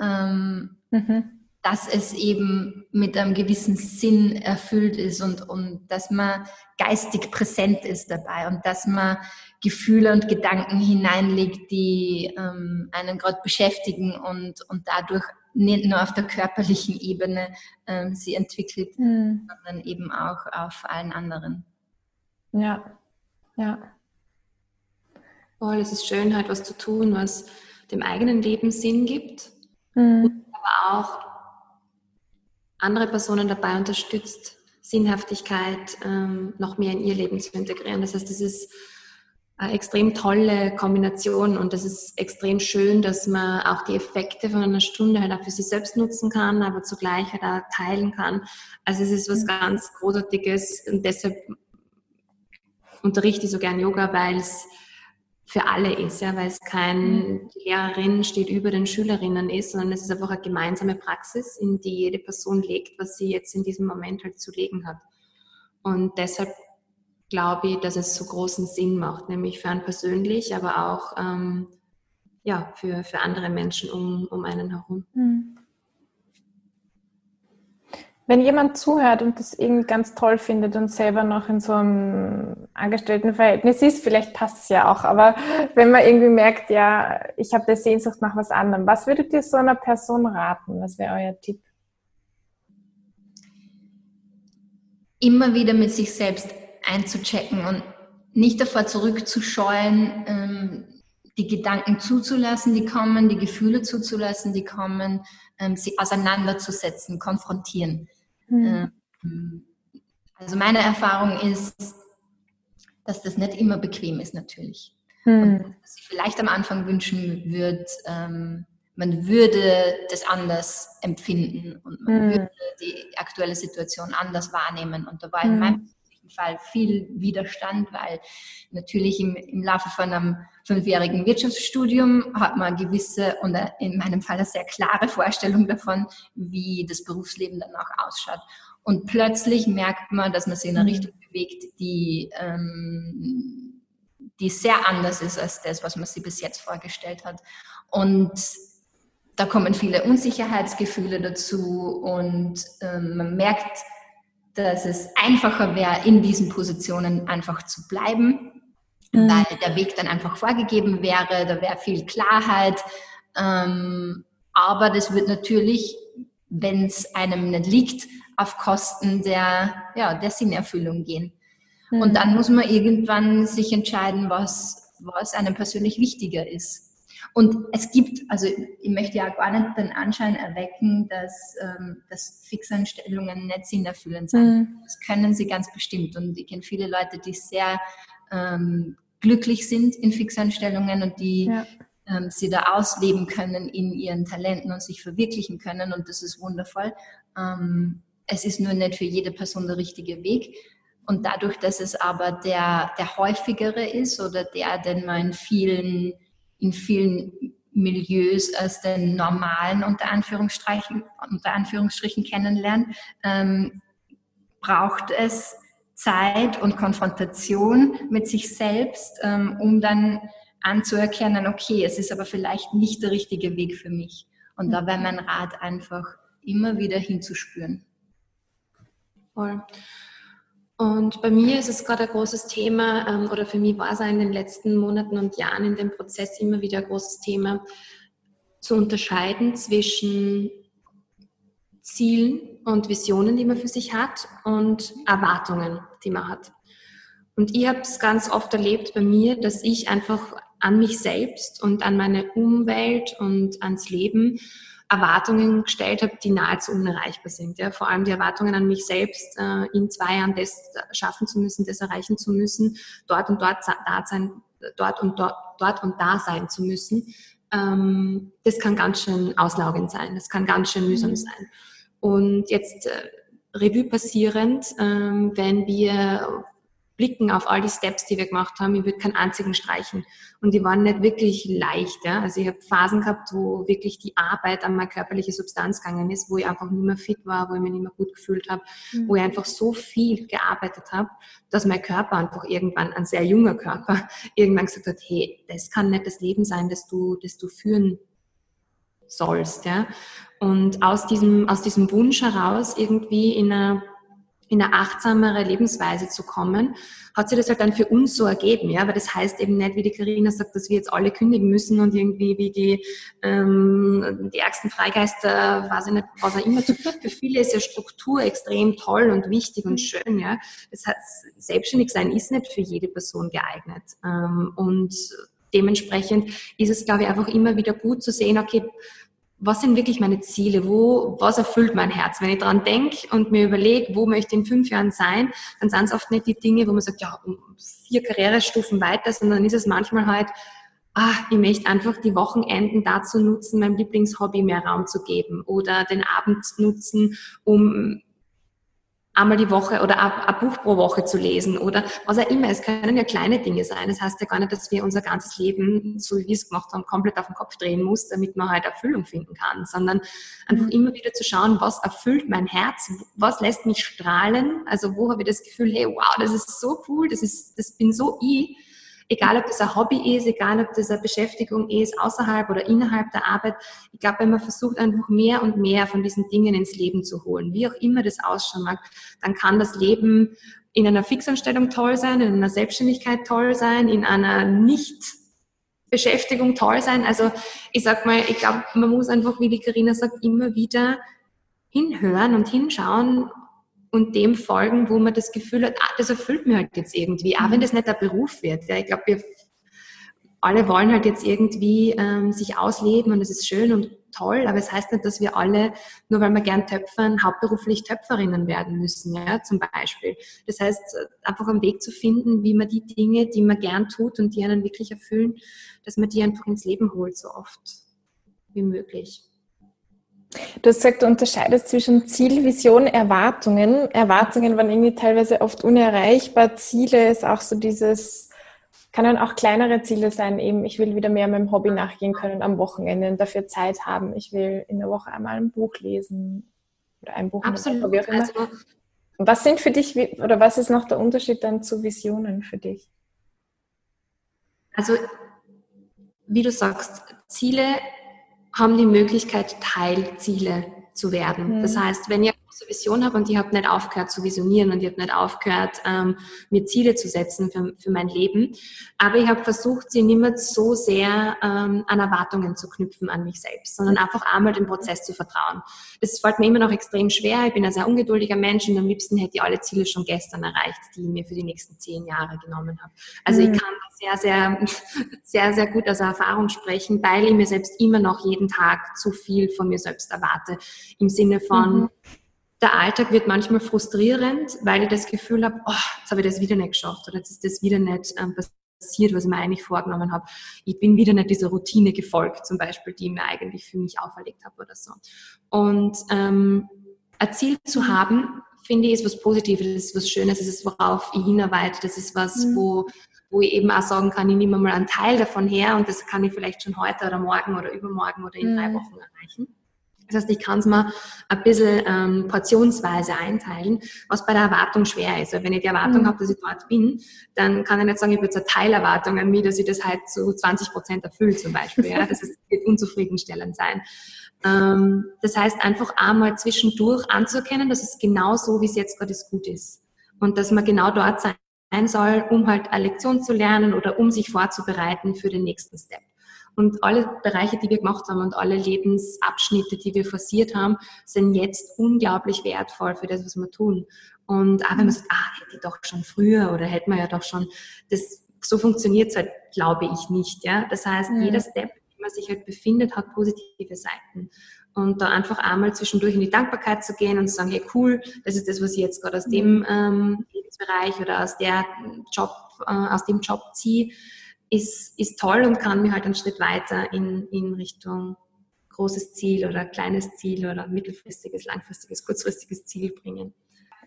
Ähm, mhm dass es eben mit einem gewissen Sinn erfüllt ist und, und dass man geistig präsent ist dabei und dass man Gefühle und Gedanken hineinlegt, die ähm, einen gerade beschäftigen und, und dadurch nicht nur auf der körperlichen Ebene ähm, sie entwickelt, mhm. sondern eben auch auf allen anderen. Ja, ja. Voll, es ist schön, halt was zu tun, was dem eigenen Leben Sinn gibt, mhm. aber auch andere Personen dabei unterstützt, Sinnhaftigkeit ähm, noch mehr in ihr Leben zu integrieren. Das heißt, das ist eine extrem tolle Kombination und das ist extrem schön, dass man auch die Effekte von einer Stunde halt auch für sich selbst nutzen kann, aber zugleich halt auch teilen kann. Also es ist was ganz Großartiges und deshalb unterrichte ich so gern Yoga, weil es für alle ist, ja, weil es kein mhm. Lehrerin steht über den Schülerinnen ist, sondern es ist einfach eine gemeinsame Praxis, in die jede Person legt, was sie jetzt in diesem Moment halt zu legen hat. Und deshalb glaube ich, dass es so großen Sinn macht, nämlich für einen persönlich, aber auch ähm, ja, für, für andere Menschen um, um einen herum. Mhm. Wenn jemand zuhört und das irgendwie ganz toll findet und selber noch in so einem Angestelltenverhältnis ist, vielleicht passt es ja auch, aber wenn man irgendwie merkt, ja, ich habe der Sehnsucht nach was anderem, was würdet ihr so einer Person raten? Was wäre euer Tipp? Immer wieder mit sich selbst einzuchecken und nicht davor zurückzuscheuen, ähm, die Gedanken zuzulassen, die kommen, die Gefühle zuzulassen, die kommen, ähm, sie auseinanderzusetzen, konfrontieren. Mhm. Also meine Erfahrung ist, dass das nicht immer bequem ist natürlich. Mhm. Und dass ich vielleicht am Anfang wünschen würde, ähm, man würde das anders empfinden und man mhm. würde die aktuelle Situation anders wahrnehmen. Und da war in hm. meinem Fall viel Widerstand, weil natürlich im, im Laufe von einem fünfjährigen Wirtschaftsstudium hat man gewisse und in meinem Fall eine sehr klare Vorstellung davon, wie das Berufsleben dann auch ausschaut. Und plötzlich merkt man, dass man sich in eine mhm. Richtung bewegt, die, ähm, die sehr anders ist als das, was man sich bis jetzt vorgestellt hat. Und da kommen viele Unsicherheitsgefühle dazu und ähm, man merkt, dass es einfacher wäre, in diesen Positionen einfach zu bleiben, mhm. weil der Weg dann einfach vorgegeben wäre, da wäre viel Klarheit. Ähm, aber das wird natürlich, wenn es einem nicht liegt, auf Kosten der, ja, der Sinnerfüllung gehen. Mhm. Und dann muss man irgendwann sich entscheiden, was, was einem persönlich wichtiger ist. Und es gibt, also ich möchte ja gar nicht den Anschein erwecken, dass, ähm, dass Fixanstellungen nicht sinnerfüllend sind. Mhm. Das können sie ganz bestimmt. Und ich kenne viele Leute, die sehr ähm, glücklich sind in Fixanstellungen und die ja. ähm, sie da ausleben können in ihren Talenten und sich verwirklichen können. Und das ist wundervoll. Ähm, es ist nur nicht für jede Person der richtige Weg. Und dadurch, dass es aber der, der häufigere ist oder der, den man in vielen in vielen Milieus als den normalen unter Anführungsstrichen, unter Anführungsstrichen kennenlernen, ähm, braucht es Zeit und Konfrontation mit sich selbst, ähm, um dann anzuerkennen, okay, es ist aber vielleicht nicht der richtige Weg für mich. Und da wäre mein Rat einfach, immer wieder hinzuspüren. Voll. Und bei mir ist es gerade ein großes Thema, ähm, oder für mich war es in den letzten Monaten und Jahren in dem Prozess immer wieder ein großes Thema, zu unterscheiden zwischen Zielen und Visionen, die man für sich hat und Erwartungen, die man hat. Und ich habe es ganz oft erlebt bei mir, dass ich einfach an mich selbst und an meine Umwelt und ans Leben Erwartungen gestellt habe, die nahezu unerreichbar sind. Ja. Vor allem die Erwartungen an mich selbst, äh, in zwei Jahren das schaffen zu müssen, das erreichen zu müssen, dort und dort da sein, dort und dort, dort und da sein zu müssen. Ähm, das kann ganz schön auslaugend sein, das kann ganz schön mühsam mhm. sein. Und jetzt äh, Revue passierend, ähm, wenn wir blicken auf all die Steps, die wir gemacht haben, ich würde keinen einzigen streichen. Und die waren nicht wirklich leicht. Ja? Also ich habe Phasen gehabt, wo wirklich die Arbeit an meine körperliche Substanz gegangen ist, wo ich einfach nicht mehr fit war, wo ich mich nicht mehr gut gefühlt habe, mhm. wo ich einfach so viel gearbeitet habe, dass mein Körper einfach irgendwann, ein sehr junger Körper, [LAUGHS] irgendwann gesagt hat, hey, das kann nicht das Leben sein, das du, das du führen sollst. Ja? Und aus diesem, aus diesem Wunsch heraus irgendwie in einer in eine achtsamere Lebensweise zu kommen, hat sich das halt dann für uns so ergeben, ja, weil das heißt eben nicht, wie die Karina sagt, dass wir jetzt alle kündigen müssen und irgendwie wie die, ähm, die ärgsten Freigeister, weiß ich nicht, was auch immer. Für viele ist ja Struktur extrem toll und wichtig und schön, ja. Das heißt, selbstständig sein ist nicht für jede Person geeignet. Ähm, und dementsprechend ist es, glaube ich, einfach immer wieder gut zu sehen, okay, was sind wirklich meine Ziele? Wo, was erfüllt mein Herz? Wenn ich dran denke und mir überlege, wo möchte ich in fünf Jahren sein, dann sind es oft nicht die Dinge, wo man sagt, ja, vier Karrierestufen weiter, sondern ist es manchmal halt, ah, ich möchte einfach die Wochenenden dazu nutzen, meinem Lieblingshobby mehr Raum zu geben oder den Abend nutzen, um einmal die Woche oder ein Buch pro Woche zu lesen oder was auch immer. Es können ja kleine Dinge sein. Das heißt ja gar nicht, dass wir unser ganzes Leben, so wie wir es gemacht haben, komplett auf den Kopf drehen muss, damit man halt Erfüllung finden kann, sondern einfach mhm. immer wieder zu schauen, was erfüllt mein Herz, was lässt mich strahlen, also wo habe ich das Gefühl, hey, wow, das ist so cool, das ist, das bin so ich egal ob das ein Hobby ist, egal ob das eine Beschäftigung ist, außerhalb oder innerhalb der Arbeit. Ich glaube, wenn man versucht, einfach mehr und mehr von diesen Dingen ins Leben zu holen, wie auch immer das ausschauen mag, dann kann das Leben in einer Fixanstellung toll sein, in einer Selbstständigkeit toll sein, in einer nicht Beschäftigung toll sein. Also ich sag mal, ich glaube, man muss einfach, wie die Karina sagt, immer wieder hinhören und hinschauen, und dem folgen, wo man das Gefühl hat, ah, das erfüllt mir halt jetzt irgendwie, auch wenn mhm. das nicht der Beruf wird. Ja. Ich glaube, wir alle wollen halt jetzt irgendwie ähm, sich ausleben und es ist schön und toll, aber es heißt nicht, dass wir alle, nur weil wir gern töpfern, hauptberuflich Töpferinnen werden müssen, ja, zum Beispiel. Das heißt, einfach einen Weg zu finden, wie man die Dinge, die man gern tut und die einen wirklich erfüllen, dass man die einfach ins Leben holt, so oft wie möglich. Du hast gesagt, du unterscheidest zwischen Ziel, Vision, Erwartungen. Erwartungen waren irgendwie teilweise oft unerreichbar. Ziele ist auch so dieses, kann dann auch kleinere Ziele sein, eben ich will wieder mehr meinem Hobby nachgehen können am Wochenende und dafür Zeit haben. Ich will in der Woche einmal ein Buch lesen oder ein Buch Absolut. Woche. Also, was sind für dich, oder was ist noch der Unterschied dann zu Visionen für dich? Also, wie du sagst, Ziele haben die Möglichkeit, Teilziele zu werden. Mhm. Das heißt, wenn ihr große Vision habt und ich habe nicht aufgehört zu visionieren und ich habe nicht aufgehört, ähm, mir Ziele zu setzen für, für mein Leben, aber ich habe versucht, sie nicht mehr so sehr ähm, an Erwartungen zu knüpfen an mich selbst, sondern einfach einmal dem Prozess zu vertrauen. Das fällt mir immer noch extrem schwer. Ich bin ein sehr ungeduldiger Mensch und am liebsten hätte ich alle Ziele schon gestern erreicht, die ich mir für die nächsten zehn Jahre genommen habe. Also mhm. ich kann sehr, sehr, [LAUGHS] sehr, sehr gut aus Erfahrung sprechen, weil ich mir selbst immer noch jeden Tag zu viel von mir selbst erwarte. Im Sinne von, mhm. Der Alltag wird manchmal frustrierend, weil ich das Gefühl habe, oh, jetzt habe ich das wieder nicht geschafft oder jetzt ist das wieder nicht ähm, passiert, was ich mir eigentlich vorgenommen habe. Ich bin wieder nicht dieser Routine gefolgt, zum Beispiel, die ich mir eigentlich für mich auferlegt habe oder so. Und ähm, ein Ziel zu haben, finde ich, ist was Positives, ist was Schönes, das ist worauf ich hinarbeite, das ist was, mhm. wo wo ich eben auch sagen kann, ich nehme mal einen Teil davon her und das kann ich vielleicht schon heute oder morgen oder übermorgen oder in mhm. drei Wochen erreichen. Das heißt, ich kann es mal ein bisschen ähm, portionsweise einteilen, was bei der Erwartung schwer ist. Weil wenn ich die Erwartung mhm. habe, dass ich dort bin, dann kann ich nicht sagen, ich habe jetzt eine Teilerwartung an mich, dass ich das halt zu 20 Prozent erfülle zum Beispiel. Ja? Das ist, wird unzufriedenstellend sein. Ähm, das heißt, einfach einmal zwischendurch anzuerkennen, dass es genau so, wie es jetzt gerade ist, gut ist. Und dass man genau dort sein soll, um halt eine Lektion zu lernen oder um sich vorzubereiten für den nächsten Step. Und alle Bereiche, die wir gemacht haben und alle Lebensabschnitte, die wir forciert haben, sind jetzt unglaublich wertvoll für das, was wir tun. Und auch wenn man sagt, ah, hätte ich doch schon früher oder hätte man ja doch schon, das, so funktioniert es halt, glaube ich nicht, ja. Das heißt, mhm. jeder Step, in dem man sich halt befindet, hat positive Seiten. Und da einfach einmal zwischendurch in die Dankbarkeit zu gehen und zu sagen, hey cool, das ist das, was ich jetzt gerade aus dem ähm, Lebensbereich oder aus der Job, äh, aus dem Job ziehe ist, ist toll und kann mir halt einen Schritt weiter in, in Richtung großes Ziel oder kleines Ziel oder mittelfristiges, langfristiges, kurzfristiges Ziel bringen.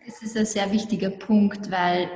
Das ist ein sehr wichtiger Punkt, weil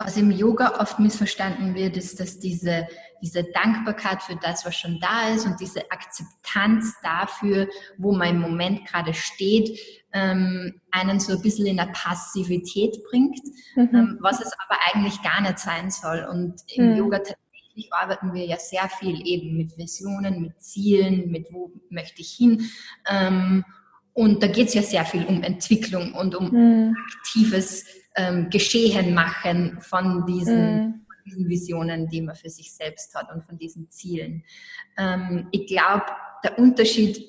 was im Yoga oft missverstanden wird, ist, dass diese, diese Dankbarkeit für das, was schon da ist und diese Akzeptanz dafür, wo man im Moment gerade steht, ähm, einen so ein bisschen in eine Passivität bringt, mhm. ähm, was es aber eigentlich gar nicht sein soll. Und im mhm. Yoga tatsächlich arbeiten wir ja sehr viel eben mit Visionen, mit Zielen, mit wo möchte ich hin. Ähm, und da geht es ja sehr viel um Entwicklung und um mhm. aktives ähm, Geschehen machen von diesen, mhm. von diesen, Visionen, die man für sich selbst hat und von diesen Zielen. Ähm, ich glaube, der Unterschied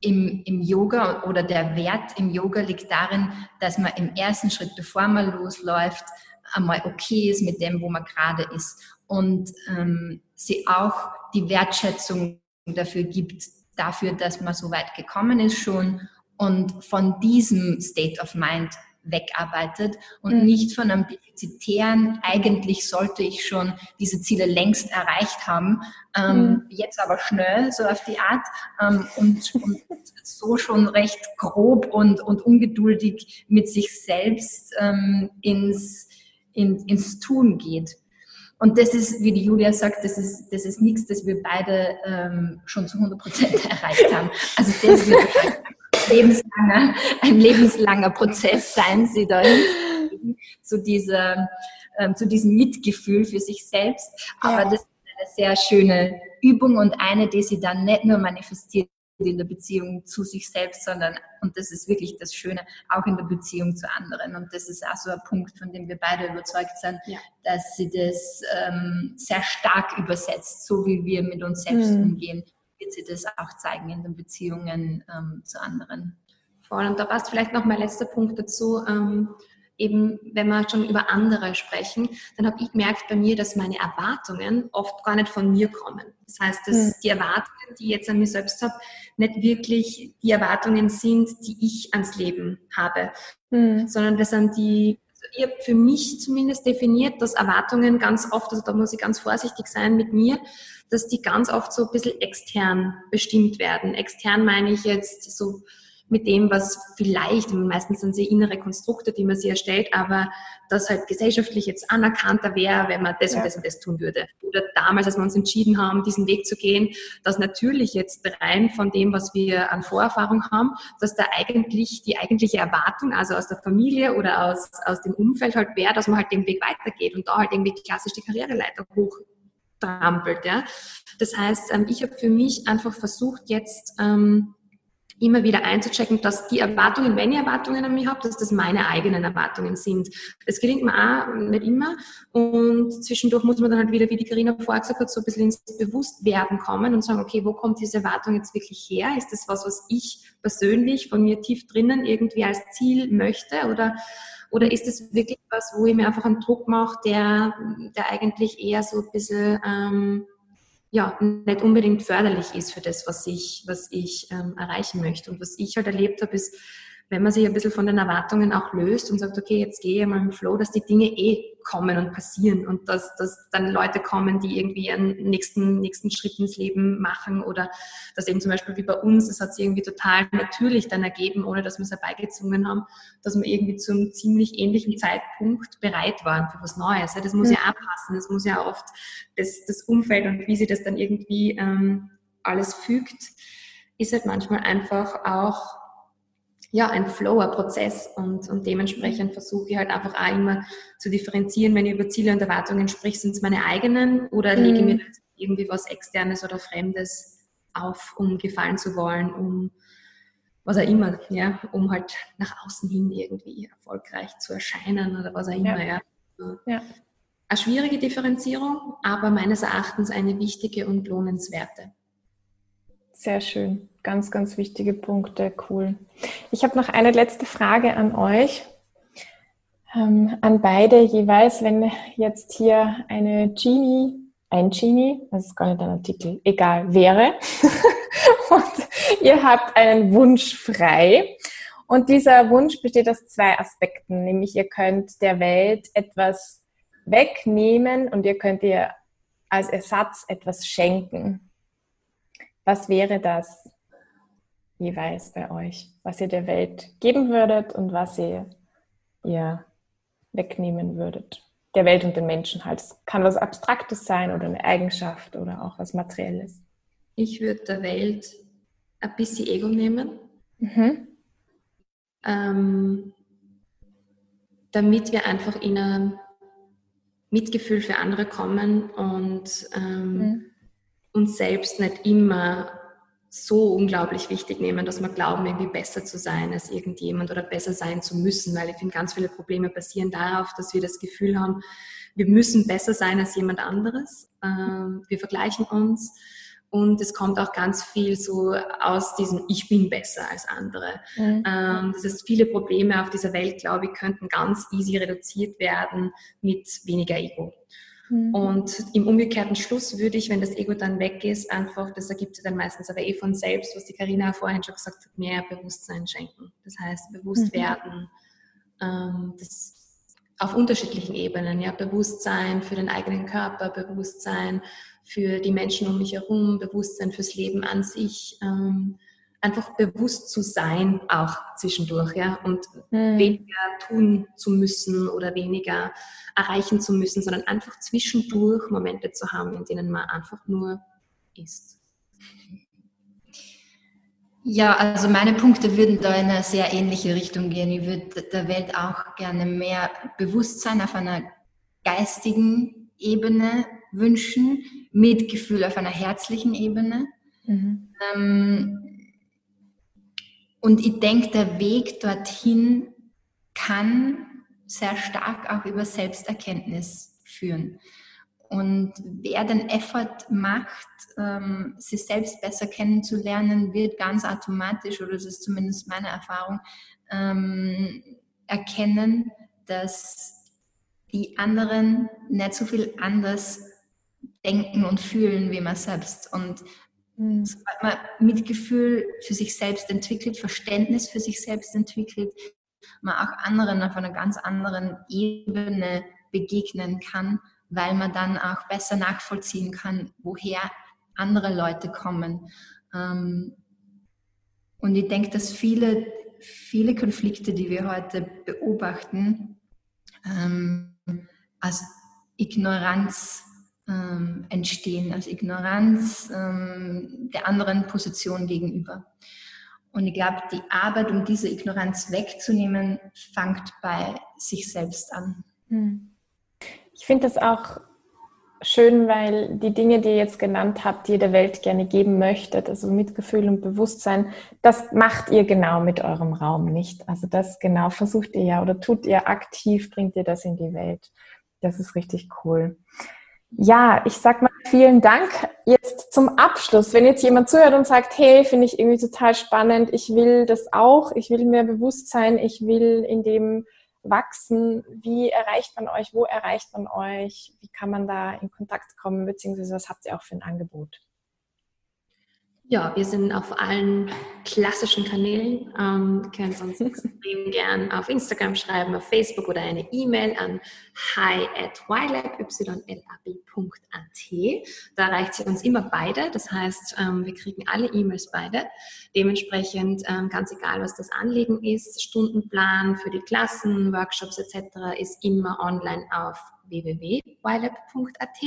im, im Yoga oder der Wert im Yoga liegt darin, dass man im ersten Schritt, bevor man losläuft, einmal okay ist mit dem, wo man gerade ist und ähm, sie auch die Wertschätzung dafür gibt, dafür, dass man so weit gekommen ist schon und von diesem State of Mind wegarbeitet und mhm. nicht von einem defizitären, eigentlich sollte ich schon diese Ziele längst erreicht haben, ähm, mhm. jetzt aber schnell, so auf die Art, ähm, und, und, so schon recht grob und, und ungeduldig mit sich selbst ähm, ins, in, ins Tun geht. Und das ist, wie die Julia sagt, das ist, das ist nichts, das wir beide ähm, schon zu 100 Prozent [LAUGHS] erreicht haben. Also das wird [LAUGHS] lebenslanger, ein lebenslanger Prozess sein, sie dahin zu, dieser, ähm, zu diesem Mitgefühl für sich selbst. Aber ja. das ist eine sehr schöne Übung und eine, die sie dann nicht nur manifestiert in der Beziehung zu sich selbst, sondern, und das ist wirklich das Schöne, auch in der Beziehung zu anderen. Und das ist auch so ein Punkt, von dem wir beide überzeugt sind, ja. dass sie das ähm, sehr stark übersetzt, so wie wir mit uns selbst mhm. umgehen wird sie das auch zeigen in den Beziehungen ähm, zu anderen. Voll. Und da passt vielleicht noch mein letzter Punkt dazu. Ähm, eben, wenn wir schon über andere sprechen, dann habe ich gemerkt bei mir, dass meine Erwartungen oft gar nicht von mir kommen. Das heißt, dass mhm. die Erwartungen, die ich jetzt an mir selbst habe, nicht wirklich die Erwartungen sind, die ich ans Leben habe, mhm. sondern das sind die ich habe für mich zumindest definiert, dass Erwartungen ganz oft, also da muss ich ganz vorsichtig sein mit mir, dass die ganz oft so ein bisschen extern bestimmt werden. Extern meine ich jetzt so mit dem, was vielleicht, meistens sind sie innere Konstrukte, die man sich erstellt, aber das halt gesellschaftlich jetzt anerkannter wäre, wenn man das ja. und das und das tun würde. Oder damals, als wir uns entschieden haben, diesen Weg zu gehen, dass natürlich jetzt rein von dem, was wir an Vorerfahrung haben, dass da eigentlich die eigentliche Erwartung, also aus der Familie oder aus, aus dem Umfeld halt wäre, dass man halt den Weg weitergeht und da halt irgendwie klassisch die Karriereleiter hoch trampelt. Ja? Das heißt, ähm, ich habe für mich einfach versucht, jetzt ähm, immer wieder einzuchecken, dass die Erwartungen, wenn ich Erwartungen an mich habe, dass das meine eigenen Erwartungen sind. Das gelingt mir auch nicht immer und zwischendurch muss man dann halt wieder, wie die Karina vorher gesagt hat, so ein bisschen ins Bewusstwerden kommen und sagen, okay, wo kommt diese Erwartung jetzt wirklich her? Ist das was, was ich persönlich von mir tief drinnen irgendwie als Ziel möchte oder oder ist es wirklich was, wo ich mir einfach einen Druck mache, der, der eigentlich eher so ein bisschen ähm, ja, nicht unbedingt förderlich ist für das, was ich, was ich ähm, erreichen möchte. Und was ich halt erlebt habe, ist, wenn man sich ein bisschen von den Erwartungen auch löst und sagt, okay, jetzt gehe ich mal im Flow, dass die Dinge eh kommen und passieren und dass, dass dann Leute kommen, die irgendwie einen nächsten, nächsten Schritt ins Leben machen oder dass eben zum Beispiel wie bei uns, das hat sich irgendwie total natürlich dann ergeben, ohne dass wir es herbeigezwungen haben, dass wir irgendwie zum ziemlich ähnlichen Zeitpunkt bereit waren für was Neues. Das muss ja, ja passen, das muss ja oft das, das Umfeld und wie sich das dann irgendwie ähm, alles fügt ist halt manchmal einfach auch ja, ein Flower Prozess und, und dementsprechend versuche ich halt einfach auch immer zu differenzieren, wenn ich über Ziele und Erwartungen spreche, sind es meine eigenen oder mhm. lege ich mir irgendwie was Externes oder Fremdes auf, um gefallen zu wollen, um was auch immer, ja, um halt nach außen hin irgendwie erfolgreich zu erscheinen oder was auch immer, ja. ja. ja. Eine schwierige Differenzierung, aber meines Erachtens eine wichtige und lohnenswerte. Sehr schön. Ganz, ganz wichtige Punkte. Cool. Ich habe noch eine letzte Frage an euch. Ähm, an beide jeweils, wenn jetzt hier eine Genie, ein Genie, das ist gar nicht ein Artikel, egal, wäre [LAUGHS] und ihr habt einen Wunsch frei. Und dieser Wunsch besteht aus zwei Aspekten, nämlich ihr könnt der Welt etwas wegnehmen und ihr könnt ihr als Ersatz etwas schenken. Was wäre das jeweils bei euch, was ihr der Welt geben würdet und was ihr ihr wegnehmen würdet? Der Welt und den Menschen halt. Es kann was Abstraktes sein oder eine Eigenschaft oder auch was Materielles. Ich würde der Welt ein bisschen Ego nehmen. Mhm. Ähm, damit wir einfach in ein Mitgefühl für andere kommen und ähm, mhm. Uns selbst nicht immer so unglaublich wichtig nehmen, dass wir glauben, irgendwie besser zu sein als irgendjemand oder besser sein zu müssen, weil ich finde, ganz viele Probleme basieren darauf, dass wir das Gefühl haben, wir müssen besser sein als jemand anderes. Ähm, wir vergleichen uns und es kommt auch ganz viel so aus diesem Ich bin besser als andere. Mhm. Ähm, das heißt, viele Probleme auf dieser Welt, glaube ich, könnten ganz easy reduziert werden mit weniger Ego. Mhm. Und im umgekehrten Schluss würde ich, wenn das Ego dann weg ist, einfach, das ergibt sich dann meistens aber eh von selbst, was die Karina vorhin schon gesagt hat, mehr Bewusstsein schenken. Das heißt, bewusst mhm. werden, ähm, das auf unterschiedlichen Ebenen, ja, Bewusstsein für den eigenen Körper, Bewusstsein für die Menschen um mich herum, Bewusstsein fürs Leben an sich, ähm, einfach bewusst zu sein, auch zwischendurch, ja, und mhm. weniger tun zu müssen oder weniger erreichen zu müssen, sondern einfach zwischendurch Momente zu haben, in denen man einfach nur ist. Ja, also meine Punkte würden da in eine sehr ähnliche Richtung gehen. Ich würde der Welt auch gerne mehr Bewusstsein auf einer geistigen Ebene wünschen, Mitgefühl auf einer herzlichen Ebene. Mhm. Ähm, und ich denke, der Weg dorthin kann sehr stark auch über Selbsterkenntnis führen. Und wer den Effort macht, ähm, sich selbst besser kennenzulernen, wird ganz automatisch, oder das ist zumindest meine Erfahrung, ähm, erkennen, dass die anderen nicht so viel anders denken und fühlen wie man selbst. Und mhm. sobald man Mitgefühl für sich selbst entwickelt, Verständnis für sich selbst entwickelt, man auch anderen auf einer ganz anderen Ebene begegnen kann weil man dann auch besser nachvollziehen kann, woher andere Leute kommen. Ähm, und ich denke, dass viele, viele Konflikte, die wir heute beobachten, ähm, als Ignoranz ähm, entstehen, als Ignoranz der anderen Position gegenüber. Und ich glaube, die Arbeit, um diese Ignoranz wegzunehmen, fängt bei sich selbst an. Hm. Ich finde das auch schön, weil die Dinge, die ihr jetzt genannt habt, die ihr der Welt gerne geben möchtet, also Mitgefühl und Bewusstsein, das macht ihr genau mit eurem Raum nicht. Also das genau versucht ihr ja oder tut ihr aktiv, bringt ihr das in die Welt. Das ist richtig cool. Ja, ich sag mal vielen Dank. Jetzt zum Abschluss, wenn jetzt jemand zuhört und sagt, hey, finde ich irgendwie total spannend, ich will das auch, ich will mehr Bewusstsein, ich will in dem wachsen? Wie erreicht man euch? Wo erreicht man euch? Wie kann man da in Kontakt kommen? Beziehungsweise was habt ihr auch für ein Angebot? Ja, wir sind auf allen klassischen Kanälen. Ähm, können uns [LAUGHS] extrem gern auf Instagram schreiben, auf Facebook oder eine E-Mail an hi at ylab, Da erreicht sie uns immer beide. Das heißt, ähm, wir kriegen alle E-Mails beide. Dementsprechend, ähm, ganz egal, was das Anliegen ist, Stundenplan für die Klassen, Workshops etc. ist immer online auf www.ylab.at.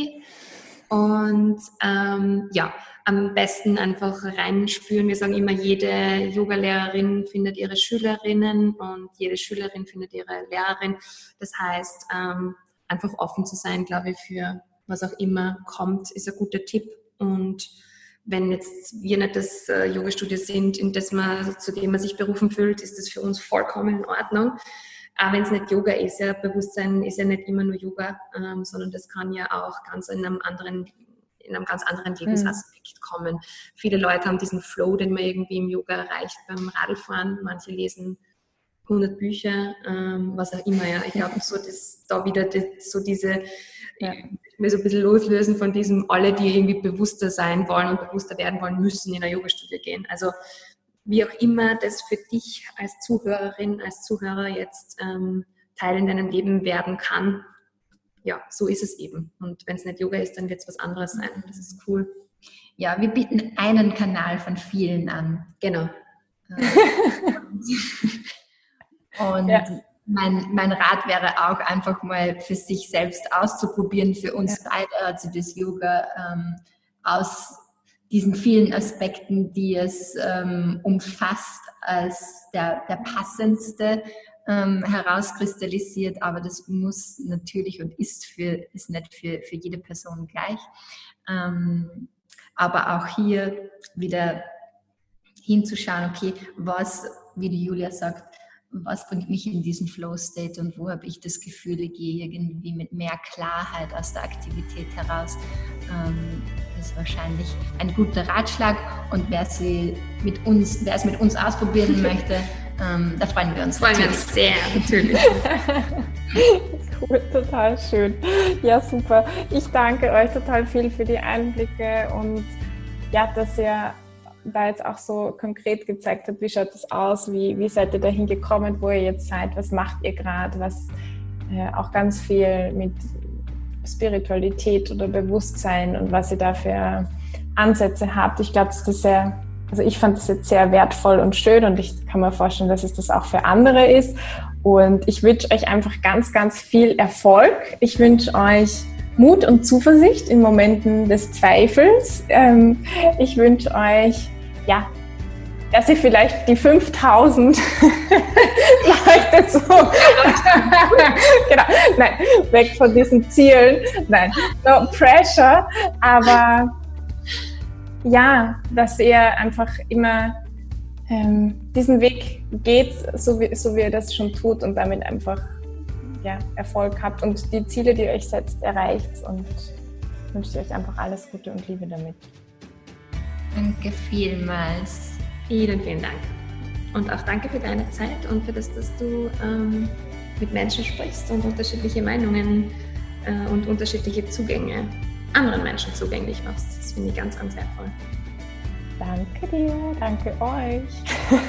Und ähm, ja, am besten einfach reinspüren. Wir sagen immer, jede Yogalehrerin findet ihre Schülerinnen und jede Schülerin findet ihre Lehrerin. Das heißt, ähm, einfach offen zu sein, glaube ich, für was auch immer kommt, ist ein guter Tipp. Und wenn jetzt wir nicht das äh, Yoga-Studio sind, in das man, zu dem man sich berufen fühlt, ist das für uns vollkommen in Ordnung. Aber wenn es nicht Yoga ist, ja, Bewusstsein ist ja nicht immer nur Yoga, ähm, sondern das kann ja auch ganz in einem anderen in einem ganz anderen Lebensaspekt kommen. Viele Leute haben diesen Flow, den man irgendwie im Yoga erreicht beim Radlfahren. Manche lesen 100 Bücher, ähm, was auch immer. Ja. Ich glaube, so das, da wieder das, so diese, ja. mir so ein bisschen loslösen von diesem, alle, die irgendwie bewusster sein wollen und bewusster werden wollen, müssen in eine Yoga-Studie gehen. Also wie auch immer das für dich als Zuhörerin, als Zuhörer jetzt ähm, Teil in deinem Leben werden kann, ja, so ist es eben. Und wenn es nicht Yoga ist, dann wird es was anderes sein. Das ist cool. Ja, wir bieten einen Kanal von vielen an. Genau. [LAUGHS] Und ja. mein, mein Rat wäre auch einfach mal für sich selbst auszuprobieren, für uns ja. beide, also das Yoga ähm, aus diesen vielen Aspekten, die es ähm, umfasst, als der, der passendste ähm, herauskristallisiert, aber das muss natürlich und ist, für, ist nicht für, für jede Person gleich. Ähm, aber auch hier wieder hinzuschauen, okay, was, wie die Julia sagt, was bringt mich in diesen Flow-State und wo habe ich das Gefühl, ich gehe irgendwie mit mehr Klarheit aus der Aktivität heraus. Ähm, ist wahrscheinlich ein guter Ratschlag und wer, sie mit uns, wer es mit uns ausprobieren [LAUGHS] möchte, ähm, da freuen wir uns. Freuen wir uns sehr, natürlich. [LAUGHS] cool, total schön. Ja, super. Ich danke euch total viel für die Einblicke und ja, dass ihr da jetzt auch so konkret gezeigt habt, wie schaut das aus, wie, wie seid ihr dahin gekommen, wo ihr jetzt seid, was macht ihr gerade, was äh, auch ganz viel mit Spiritualität oder Bewusstsein und was ihr da für Ansätze habt. Ich glaube, das sehr also ich fand das jetzt sehr wertvoll und schön und ich kann mir vorstellen, dass es das auch für andere ist. Und ich wünsche euch einfach ganz, ganz viel Erfolg. Ich wünsche euch Mut und Zuversicht in Momenten des Zweifels. Ähm, ich wünsche euch, ja, dass ihr vielleicht die 5000 [LAUGHS] leuchtet so. [LAUGHS] genau, nein, weg von diesen Zielen. Nein, no pressure, aber ja, dass er einfach immer ähm, diesen Weg geht, so wie, so wie er das schon tut und damit einfach ja, Erfolg habt und die Ziele, die ihr euch setzt, erreicht und wünsche euch einfach alles Gute und Liebe damit. Danke vielmals. Vielen, vielen Dank. Und auch danke für deine Zeit und für das, dass du ähm, mit Menschen sprichst und unterschiedliche Meinungen äh, und unterschiedliche Zugänge anderen Menschen zugänglich machst. Das finde ich ganz, ganz wertvoll. Danke dir, danke euch. [LAUGHS]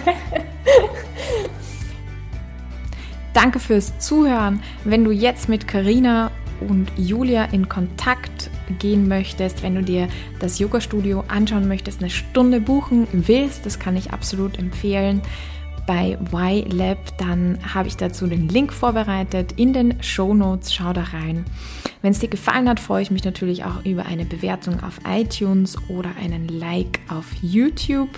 danke fürs Zuhören. Wenn du jetzt mit Karina und Julia in Kontakt gehen möchtest, wenn du dir das Yoga-Studio anschauen möchtest, eine Stunde buchen willst, das kann ich absolut empfehlen bei YLab, dann habe ich dazu den Link vorbereitet in den Show Notes. Schau da rein. Wenn es dir gefallen hat, freue ich mich natürlich auch über eine Bewertung auf iTunes oder einen Like auf YouTube.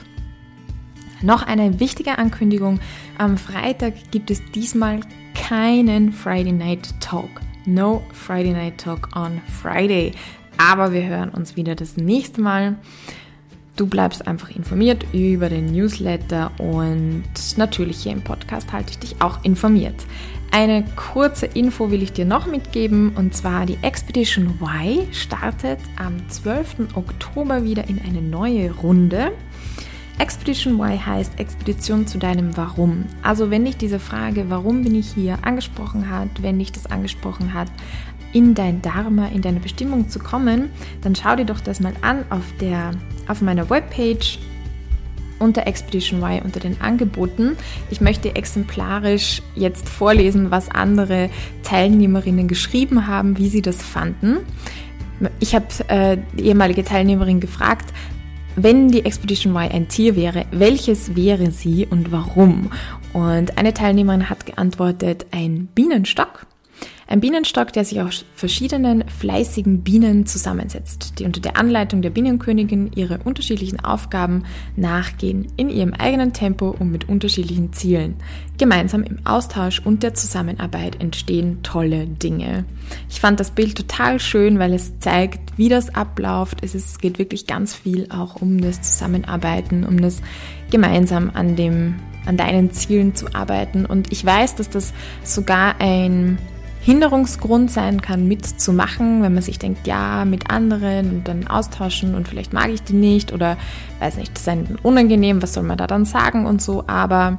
Noch eine wichtige Ankündigung. Am Freitag gibt es diesmal keinen Friday Night Talk. No Friday Night Talk on Friday. Aber wir hören uns wieder das nächste Mal. Du bleibst einfach informiert über den Newsletter und natürlich hier im Podcast halte ich dich auch informiert. Eine kurze Info will ich dir noch mitgeben und zwar die Expedition Y startet am 12. Oktober wieder in eine neue Runde. Expedition Y heißt Expedition zu deinem Warum. Also wenn dich diese Frage, warum bin ich hier, angesprochen hat, wenn dich das angesprochen hat, in dein Dharma, in deine Bestimmung zu kommen, dann schau dir doch das mal an auf, der, auf meiner Webpage unter Expedition Y unter den Angeboten. Ich möchte exemplarisch jetzt vorlesen, was andere Teilnehmerinnen geschrieben haben, wie sie das fanden. Ich habe äh, die ehemalige Teilnehmerin gefragt, wenn die Expedition Y ein Tier wäre, welches wäre sie und warum? Und eine Teilnehmerin hat geantwortet, ein Bienenstock. Ein Bienenstock, der sich aus verschiedenen fleißigen Bienen zusammensetzt, die unter der Anleitung der Bienenkönigin ihre unterschiedlichen Aufgaben nachgehen, in ihrem eigenen Tempo und mit unterschiedlichen Zielen. Gemeinsam im Austausch und der Zusammenarbeit entstehen tolle Dinge. Ich fand das Bild total schön, weil es zeigt, wie das abläuft. Es ist, geht wirklich ganz viel auch um das Zusammenarbeiten, um das gemeinsam an dem an deinen Zielen zu arbeiten. Und ich weiß, dass das sogar ein Hinderungsgrund sein kann, mitzumachen, wenn man sich denkt, ja, mit anderen und dann austauschen und vielleicht mag ich die nicht oder weiß nicht, das ist einem unangenehm, was soll man da dann sagen und so, aber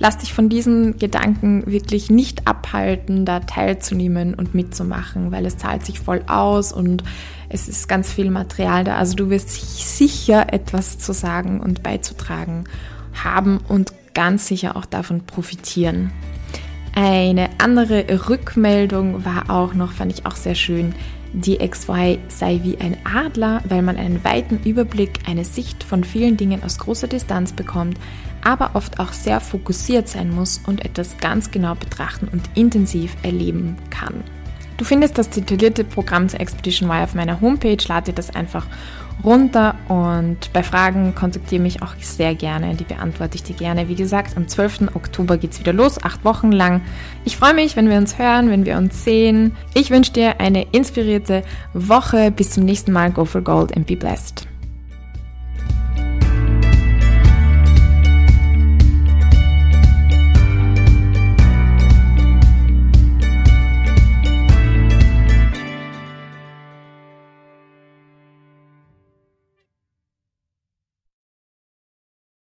lass dich von diesen Gedanken wirklich nicht abhalten, da teilzunehmen und mitzumachen, weil es zahlt sich voll aus und es ist ganz viel Material da. Also du wirst sicher etwas zu sagen und beizutragen haben und ganz sicher auch davon profitieren. Eine andere Rückmeldung war auch noch, fand ich auch sehr schön, die XY sei wie ein Adler, weil man einen weiten Überblick, eine Sicht von vielen Dingen aus großer Distanz bekommt, aber oft auch sehr fokussiert sein muss und etwas ganz genau betrachten und intensiv erleben kann. Du findest das detaillierte Programm zur Expedition Y auf meiner Homepage, lade dir das einfach runter und bei Fragen kontaktiere mich auch sehr gerne, die beantworte ich dir gerne. Wie gesagt, am 12. Oktober geht es wieder los, acht Wochen lang. Ich freue mich, wenn wir uns hören, wenn wir uns sehen. Ich wünsche dir eine inspirierte Woche. Bis zum nächsten Mal. Go for Gold and be blessed.